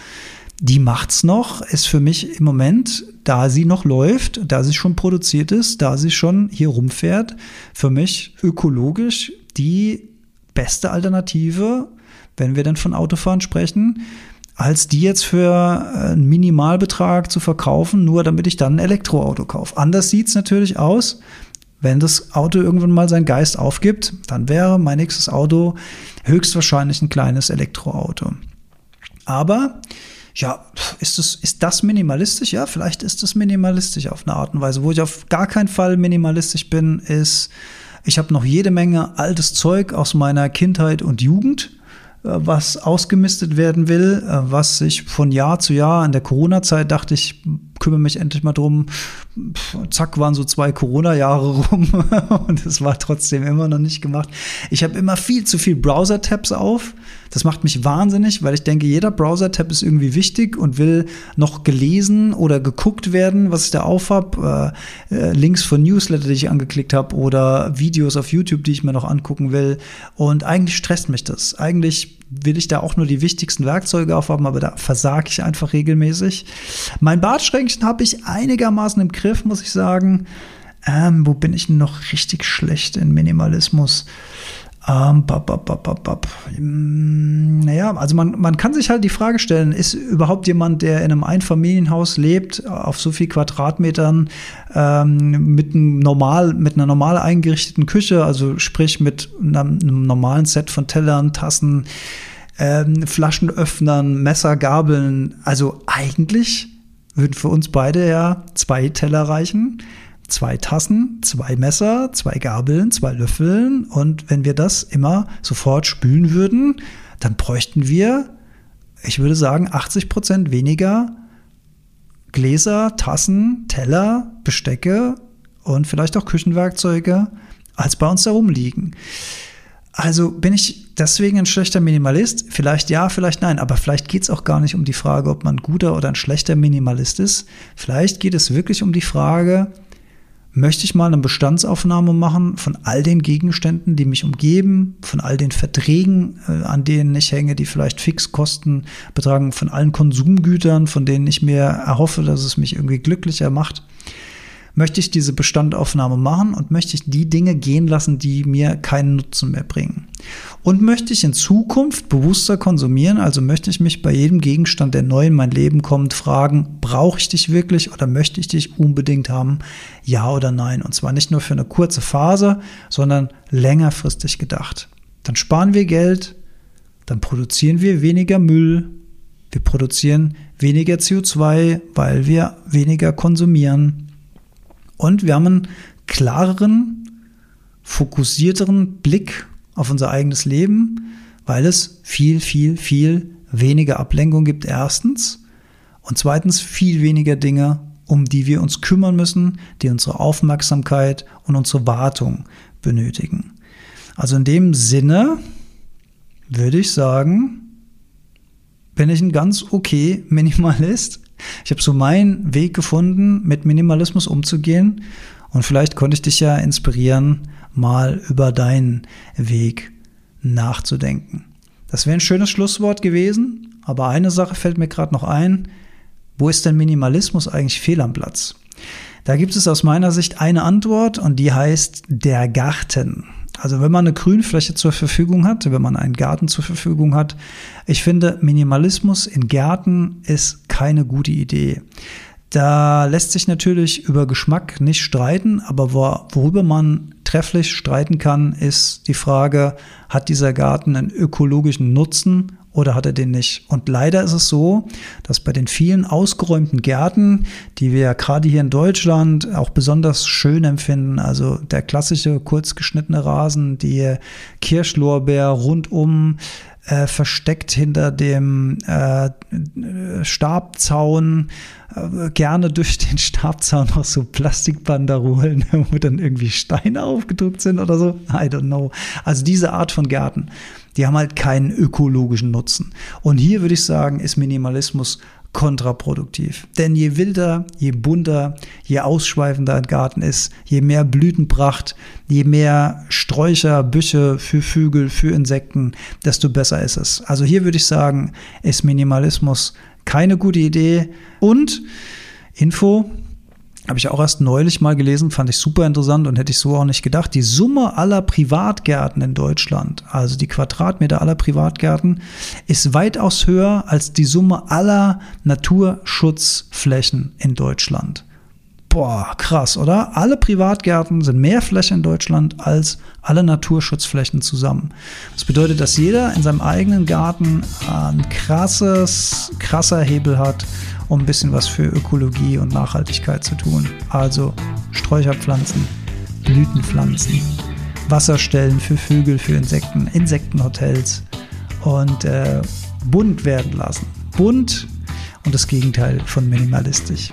die macht's noch, ist für mich im Moment, da sie noch läuft, da sie schon produziert ist, da sie schon hier rumfährt, für mich ökologisch die beste Alternative, wenn wir denn von Autofahren sprechen als die jetzt für äh, einen Minimalbetrag zu verkaufen, nur damit ich dann ein Elektroauto kaufe. Anders sieht es natürlich aus. Wenn das Auto irgendwann mal seinen Geist aufgibt, dann wäre mein nächstes Auto höchstwahrscheinlich ein kleines Elektroauto. Aber ja, ist das, ist das minimalistisch? Ja, vielleicht ist das minimalistisch auf eine Art und Weise. Wo ich auf gar keinen Fall minimalistisch bin, ist, ich habe noch jede Menge altes Zeug aus meiner Kindheit und Jugend was ausgemistet werden will, äh, was sich von Jahr zu Jahr in der Corona-Zeit dachte ich, kümmere mich endlich mal drum. Zack, waren so zwei Corona-Jahre rum und es war trotzdem immer noch nicht gemacht. Ich habe immer viel zu viel Browser-Tabs auf. Das macht mich wahnsinnig, weil ich denke, jeder Browser-Tab ist irgendwie wichtig und will noch gelesen oder geguckt werden, was ich da auf habe. Äh, äh, Links von Newsletter, die ich angeklickt habe oder Videos auf YouTube, die ich mir noch angucken will. Und eigentlich stresst mich das. Eigentlich will ich da auch nur die wichtigsten Werkzeuge aufhaben, aber da versage ich einfach regelmäßig. Mein Bartschränkchen habe ich einigermaßen im Griff, muss ich sagen. Ähm, wo bin ich noch richtig schlecht in Minimalismus? Ähm, bap, bap, bap, bap. Hm, naja, also man, man kann sich halt die Frage stellen, ist überhaupt jemand, der in einem Einfamilienhaus lebt, auf so viel Quadratmetern, ähm, mit, einem normal, mit einer normal eingerichteten Küche, also sprich mit einem, einem normalen Set von Tellern, Tassen, ähm, Flaschenöffnern, Messer, Gabeln, also eigentlich würden für uns beide ja zwei Teller reichen zwei Tassen, zwei Messer, zwei Gabeln, zwei Löffeln. Und wenn wir das immer sofort spülen würden, dann bräuchten wir, ich würde sagen, 80 Prozent weniger Gläser, Tassen, Teller, Bestecke und vielleicht auch Küchenwerkzeuge, als bei uns da rumliegen. Also bin ich deswegen ein schlechter Minimalist? Vielleicht ja, vielleicht nein. Aber vielleicht geht es auch gar nicht um die Frage, ob man ein guter oder ein schlechter Minimalist ist. Vielleicht geht es wirklich um die Frage, möchte ich mal eine Bestandsaufnahme machen von all den Gegenständen, die mich umgeben, von all den Verträgen, äh, an denen ich hänge, die vielleicht Fixkosten betragen, von allen Konsumgütern, von denen ich mir erhoffe, dass es mich irgendwie glücklicher macht möchte ich diese Bestandaufnahme machen und möchte ich die Dinge gehen lassen, die mir keinen Nutzen mehr bringen. Und möchte ich in Zukunft bewusster konsumieren, also möchte ich mich bei jedem Gegenstand, der neu in mein Leben kommt, fragen, brauche ich dich wirklich oder möchte ich dich unbedingt haben? Ja oder nein? Und zwar nicht nur für eine kurze Phase, sondern längerfristig gedacht. Dann sparen wir Geld, dann produzieren wir weniger Müll, wir produzieren weniger CO2, weil wir weniger konsumieren. Und wir haben einen klareren, fokussierteren Blick auf unser eigenes Leben, weil es viel, viel, viel weniger Ablenkung gibt, erstens. Und zweitens viel weniger Dinge, um die wir uns kümmern müssen, die unsere Aufmerksamkeit und unsere Wartung benötigen. Also in dem Sinne würde ich sagen, bin ich ein ganz okay Minimalist. Ich habe so meinen Weg gefunden, mit Minimalismus umzugehen. Und vielleicht konnte ich dich ja inspirieren, mal über deinen Weg nachzudenken. Das wäre ein schönes Schlusswort gewesen, aber eine Sache fällt mir gerade noch ein. Wo ist denn Minimalismus eigentlich fehl am Platz? Da gibt es aus meiner Sicht eine Antwort und die heißt der Garten. Also wenn man eine Grünfläche zur Verfügung hat, wenn man einen Garten zur Verfügung hat, ich finde, Minimalismus in Gärten ist keine gute Idee. Da lässt sich natürlich über Geschmack nicht streiten, aber worüber man trefflich streiten kann, ist die Frage, hat dieser Garten einen ökologischen Nutzen oder hat er den nicht? Und leider ist es so, dass bei den vielen ausgeräumten Gärten, die wir ja gerade hier in Deutschland auch besonders schön empfinden, also der klassische kurz geschnittene Rasen, die Kirschlorbeer rundum, äh, versteckt hinter dem äh, Stabzaun, äh, gerne durch den Stabzaun noch so Plastikbanderolen, wo dann irgendwie Steine aufgedruckt sind oder so. I don't know. Also diese Art von Gärten, die haben halt keinen ökologischen Nutzen. Und hier würde ich sagen, ist Minimalismus kontraproduktiv. Denn je wilder, je bunter, je ausschweifender ein Garten ist, je mehr Blütenpracht, je mehr Sträucher, Büsche für Vögel, für Insekten, desto besser ist es. Also hier würde ich sagen, ist Minimalismus keine gute Idee. Und Info, habe ich auch erst neulich mal gelesen, fand ich super interessant und hätte ich so auch nicht gedacht. Die Summe aller Privatgärten in Deutschland, also die Quadratmeter aller Privatgärten, ist weitaus höher als die Summe aller Naturschutzflächen in Deutschland. Boah, krass, oder? Alle Privatgärten sind mehr Fläche in Deutschland als alle Naturschutzflächen zusammen. Das bedeutet, dass jeder in seinem eigenen Garten ein krasses, krasser Hebel hat, um ein bisschen was für Ökologie und Nachhaltigkeit zu tun. Also Sträucherpflanzen, Blütenpflanzen, Wasserstellen für Vögel, für Insekten, Insektenhotels und äh, bunt werden lassen. Bunt und das Gegenteil von minimalistisch.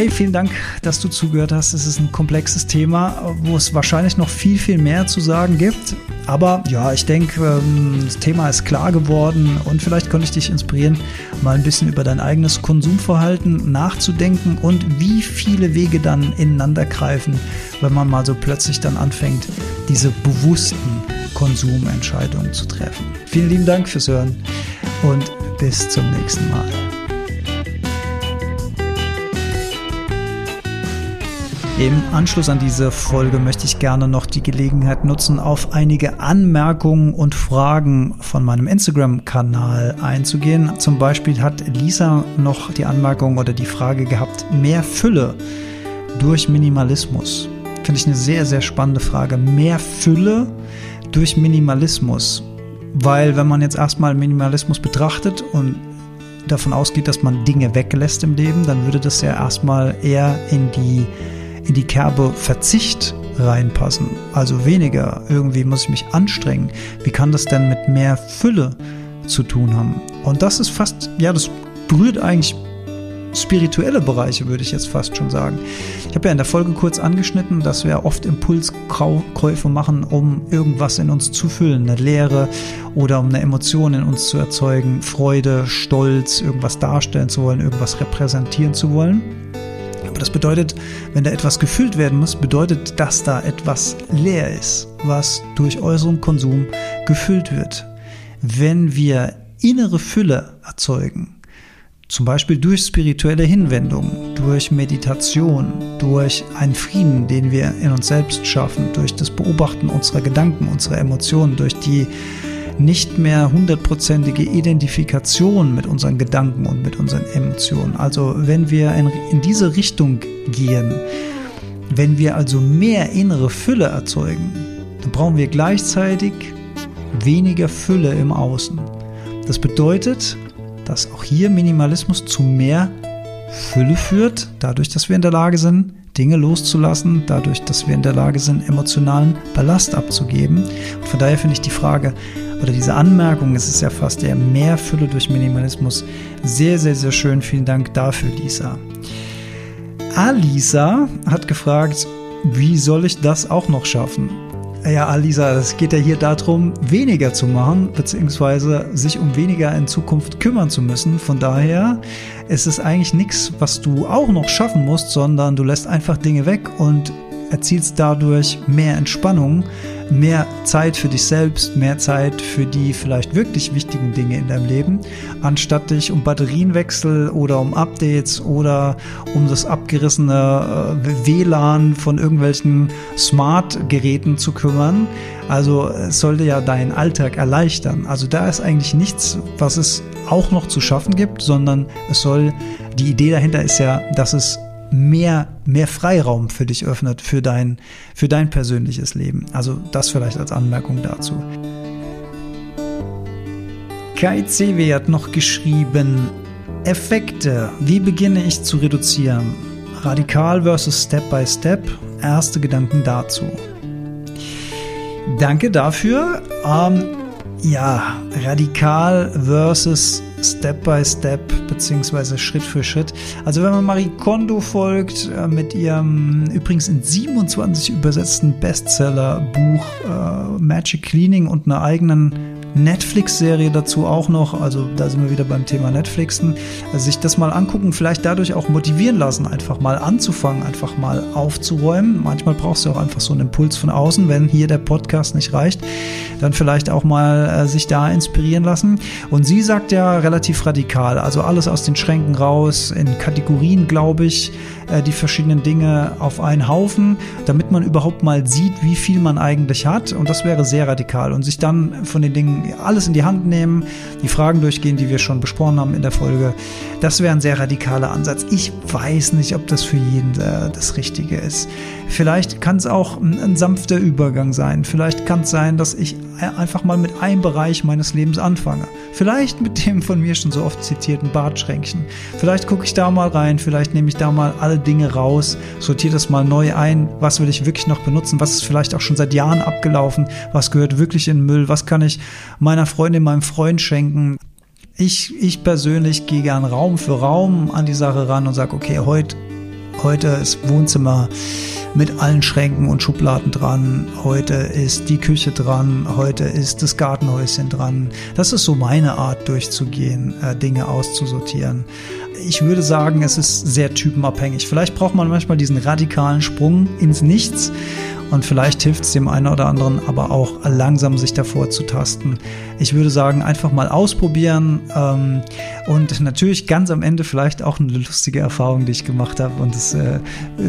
Hey, vielen Dank, dass du zugehört hast. Es ist ein komplexes Thema, wo es wahrscheinlich noch viel, viel mehr zu sagen gibt. Aber ja, ich denke, ähm, das Thema ist klar geworden und vielleicht konnte ich dich inspirieren, mal ein bisschen über dein eigenes Konsumverhalten nachzudenken und wie viele Wege dann ineinander greifen, wenn man mal so plötzlich dann anfängt, diese bewussten Konsumentscheidungen zu treffen. Vielen lieben Dank fürs Hören und bis zum nächsten Mal. Im Anschluss an diese Folge möchte ich gerne noch die Gelegenheit nutzen, auf einige Anmerkungen und Fragen von meinem Instagram-Kanal einzugehen. Zum Beispiel hat Lisa noch die Anmerkung oder die Frage gehabt, mehr Fülle durch Minimalismus. Finde ich eine sehr, sehr spannende Frage. Mehr Fülle durch Minimalismus. Weil wenn man jetzt erstmal Minimalismus betrachtet und davon ausgeht, dass man Dinge weglässt im Leben, dann würde das ja erstmal eher in die in die Kerbe Verzicht reinpassen. Also weniger, irgendwie muss ich mich anstrengen. Wie kann das denn mit mehr Fülle zu tun haben? Und das ist fast, ja, das berührt eigentlich spirituelle Bereiche, würde ich jetzt fast schon sagen. Ich habe ja in der Folge kurz angeschnitten, dass wir oft Impulskäufe machen, um irgendwas in uns zu füllen, eine Leere oder um eine Emotion in uns zu erzeugen, Freude, Stolz, irgendwas darstellen zu wollen, irgendwas repräsentieren zu wollen. Das bedeutet, wenn da etwas gefüllt werden muss, bedeutet, dass da etwas leer ist, was durch äußeren Konsum gefüllt wird. Wenn wir innere Fülle erzeugen, zum Beispiel durch spirituelle Hinwendung, durch Meditation, durch einen Frieden, den wir in uns selbst schaffen, durch das Beobachten unserer Gedanken, unserer Emotionen, durch die nicht mehr hundertprozentige Identifikation mit unseren Gedanken und mit unseren Emotionen. Also wenn wir in, in diese Richtung gehen, wenn wir also mehr innere Fülle erzeugen, dann brauchen wir gleichzeitig weniger Fülle im Außen. Das bedeutet, dass auch hier Minimalismus zu mehr Fülle führt, dadurch, dass wir in der Lage sind, Dinge loszulassen, dadurch, dass wir in der Lage sind, emotionalen Ballast abzugeben. Und von daher finde ich die Frage oder diese Anmerkung, es ist ja fast eher mehr Fülle durch Minimalismus, sehr, sehr, sehr schön. Vielen Dank dafür, Lisa. Alisa hat gefragt, wie soll ich das auch noch schaffen? Ja, Alisa, es geht ja hier darum, weniger zu machen, beziehungsweise sich um weniger in Zukunft kümmern zu müssen. Von daher ist es eigentlich nichts, was du auch noch schaffen musst, sondern du lässt einfach Dinge weg und erzielst dadurch mehr Entspannung, mehr Zeit für dich selbst, mehr Zeit für die vielleicht wirklich wichtigen Dinge in deinem Leben, anstatt dich um Batterienwechsel oder um Updates oder um das abgerissene äh, WLAN von irgendwelchen Smart-Geräten zu kümmern. Also es sollte ja deinen Alltag erleichtern. Also da ist eigentlich nichts, was es auch noch zu schaffen gibt, sondern es soll, die Idee dahinter ist ja, dass es mehr, mehr Freiraum für dich öffnet, für dein, für dein persönliches Leben. Also das vielleicht als Anmerkung dazu. Kai CW hat noch geschrieben, Effekte, wie beginne ich zu reduzieren? Radikal versus Step by Step, erste Gedanken dazu. Danke dafür. Ähm, ja, radikal versus Step by Step beziehungsweise Schritt für Schritt. Also wenn man Marie Kondo folgt äh, mit ihrem übrigens in 27 übersetzten Bestseller-Buch äh, Magic Cleaning und einer eigenen Netflix-Serie dazu auch noch, also da sind wir wieder beim Thema Netflixen, also sich das mal angucken, vielleicht dadurch auch motivieren lassen, einfach mal anzufangen, einfach mal aufzuräumen. Manchmal brauchst du auch einfach so einen Impuls von außen, wenn hier der Podcast nicht reicht, dann vielleicht auch mal äh, sich da inspirieren lassen. Und sie sagt ja relativ radikal, also alles aus den Schränken raus, in Kategorien, glaube ich, äh, die verschiedenen Dinge auf einen Haufen, damit man überhaupt mal sieht, wie viel man eigentlich hat. Und das wäre sehr radikal. Und sich dann von den Dingen alles in die Hand nehmen, die Fragen durchgehen, die wir schon besprochen haben in der Folge. Das wäre ein sehr radikaler Ansatz. Ich weiß nicht, ob das für jeden äh, das Richtige ist. Vielleicht kann es auch ein, ein sanfter Übergang sein. Vielleicht kann es sein, dass ich einfach mal mit einem Bereich meines Lebens anfange. Vielleicht mit dem von mir schon so oft zitierten Bartschränkchen. Vielleicht gucke ich da mal rein, vielleicht nehme ich da mal alle Dinge raus, sortiere das mal neu ein, was will ich wirklich noch benutzen, was ist vielleicht auch schon seit Jahren abgelaufen, was gehört wirklich in Müll, was kann ich meiner Freundin, meinem Freund schenken. Ich, ich persönlich gehe gern Raum für Raum an die Sache ran und sage, okay, heute, heute ist Wohnzimmer mit allen Schränken und Schubladen dran. Heute ist die Küche dran. Heute ist das Gartenhäuschen dran. Das ist so meine Art durchzugehen, äh, Dinge auszusortieren. Ich würde sagen, es ist sehr typenabhängig. Vielleicht braucht man manchmal diesen radikalen Sprung ins Nichts und vielleicht hilft es dem einen oder anderen aber auch langsam sich davor zu tasten. Ich würde sagen, einfach mal ausprobieren ähm, und natürlich ganz am Ende vielleicht auch eine lustige Erfahrung, die ich gemacht habe und das, äh,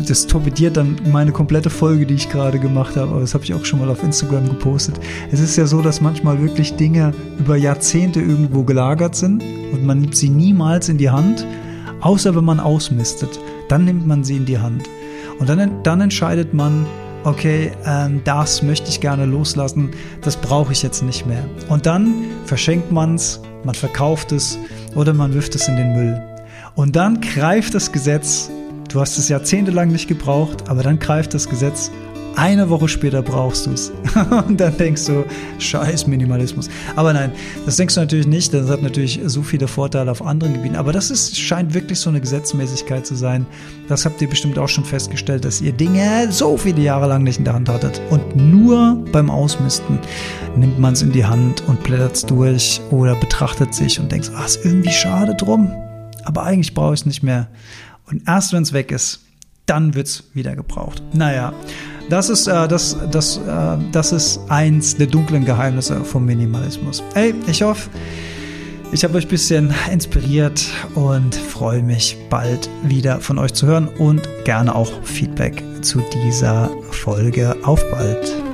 das torpediert dann meine komplette Folge, die ich gerade gemacht habe, aber das habe ich auch schon mal auf Instagram gepostet. Es ist ja so, dass manchmal wirklich Dinge über Jahrzehnte irgendwo gelagert sind und man nimmt sie niemals in die Hand, außer wenn man ausmistet. Dann nimmt man sie in die Hand. Und dann, dann entscheidet man, okay, ähm, das möchte ich gerne loslassen, das brauche ich jetzt nicht mehr. Und dann verschenkt man es, man verkauft es oder man wirft es in den Müll. Und dann greift das Gesetz, du hast es jahrzehntelang nicht gebraucht, aber dann greift das Gesetz eine Woche später brauchst du es. Und dann denkst du, scheiß Minimalismus. Aber nein, das denkst du natürlich nicht. Das hat natürlich so viele Vorteile auf anderen Gebieten. Aber das ist, scheint wirklich so eine Gesetzmäßigkeit zu sein. Das habt ihr bestimmt auch schon festgestellt, dass ihr Dinge so viele Jahre lang nicht in der Hand hattet. Und nur beim Ausmisten nimmt man es in die Hand und blättert es durch oder betrachtet sich und denkt, ah, ist irgendwie schade drum. Aber eigentlich brauche ich es nicht mehr. Und erst wenn es weg ist, dann wird es wieder gebraucht. Naja, das ist, äh, das, das, äh, das ist eins der dunklen Geheimnisse vom Minimalismus. Ey, ich hoffe, ich habe euch ein bisschen inspiriert und freue mich bald wieder von euch zu hören und gerne auch Feedback zu dieser Folge. Auf bald!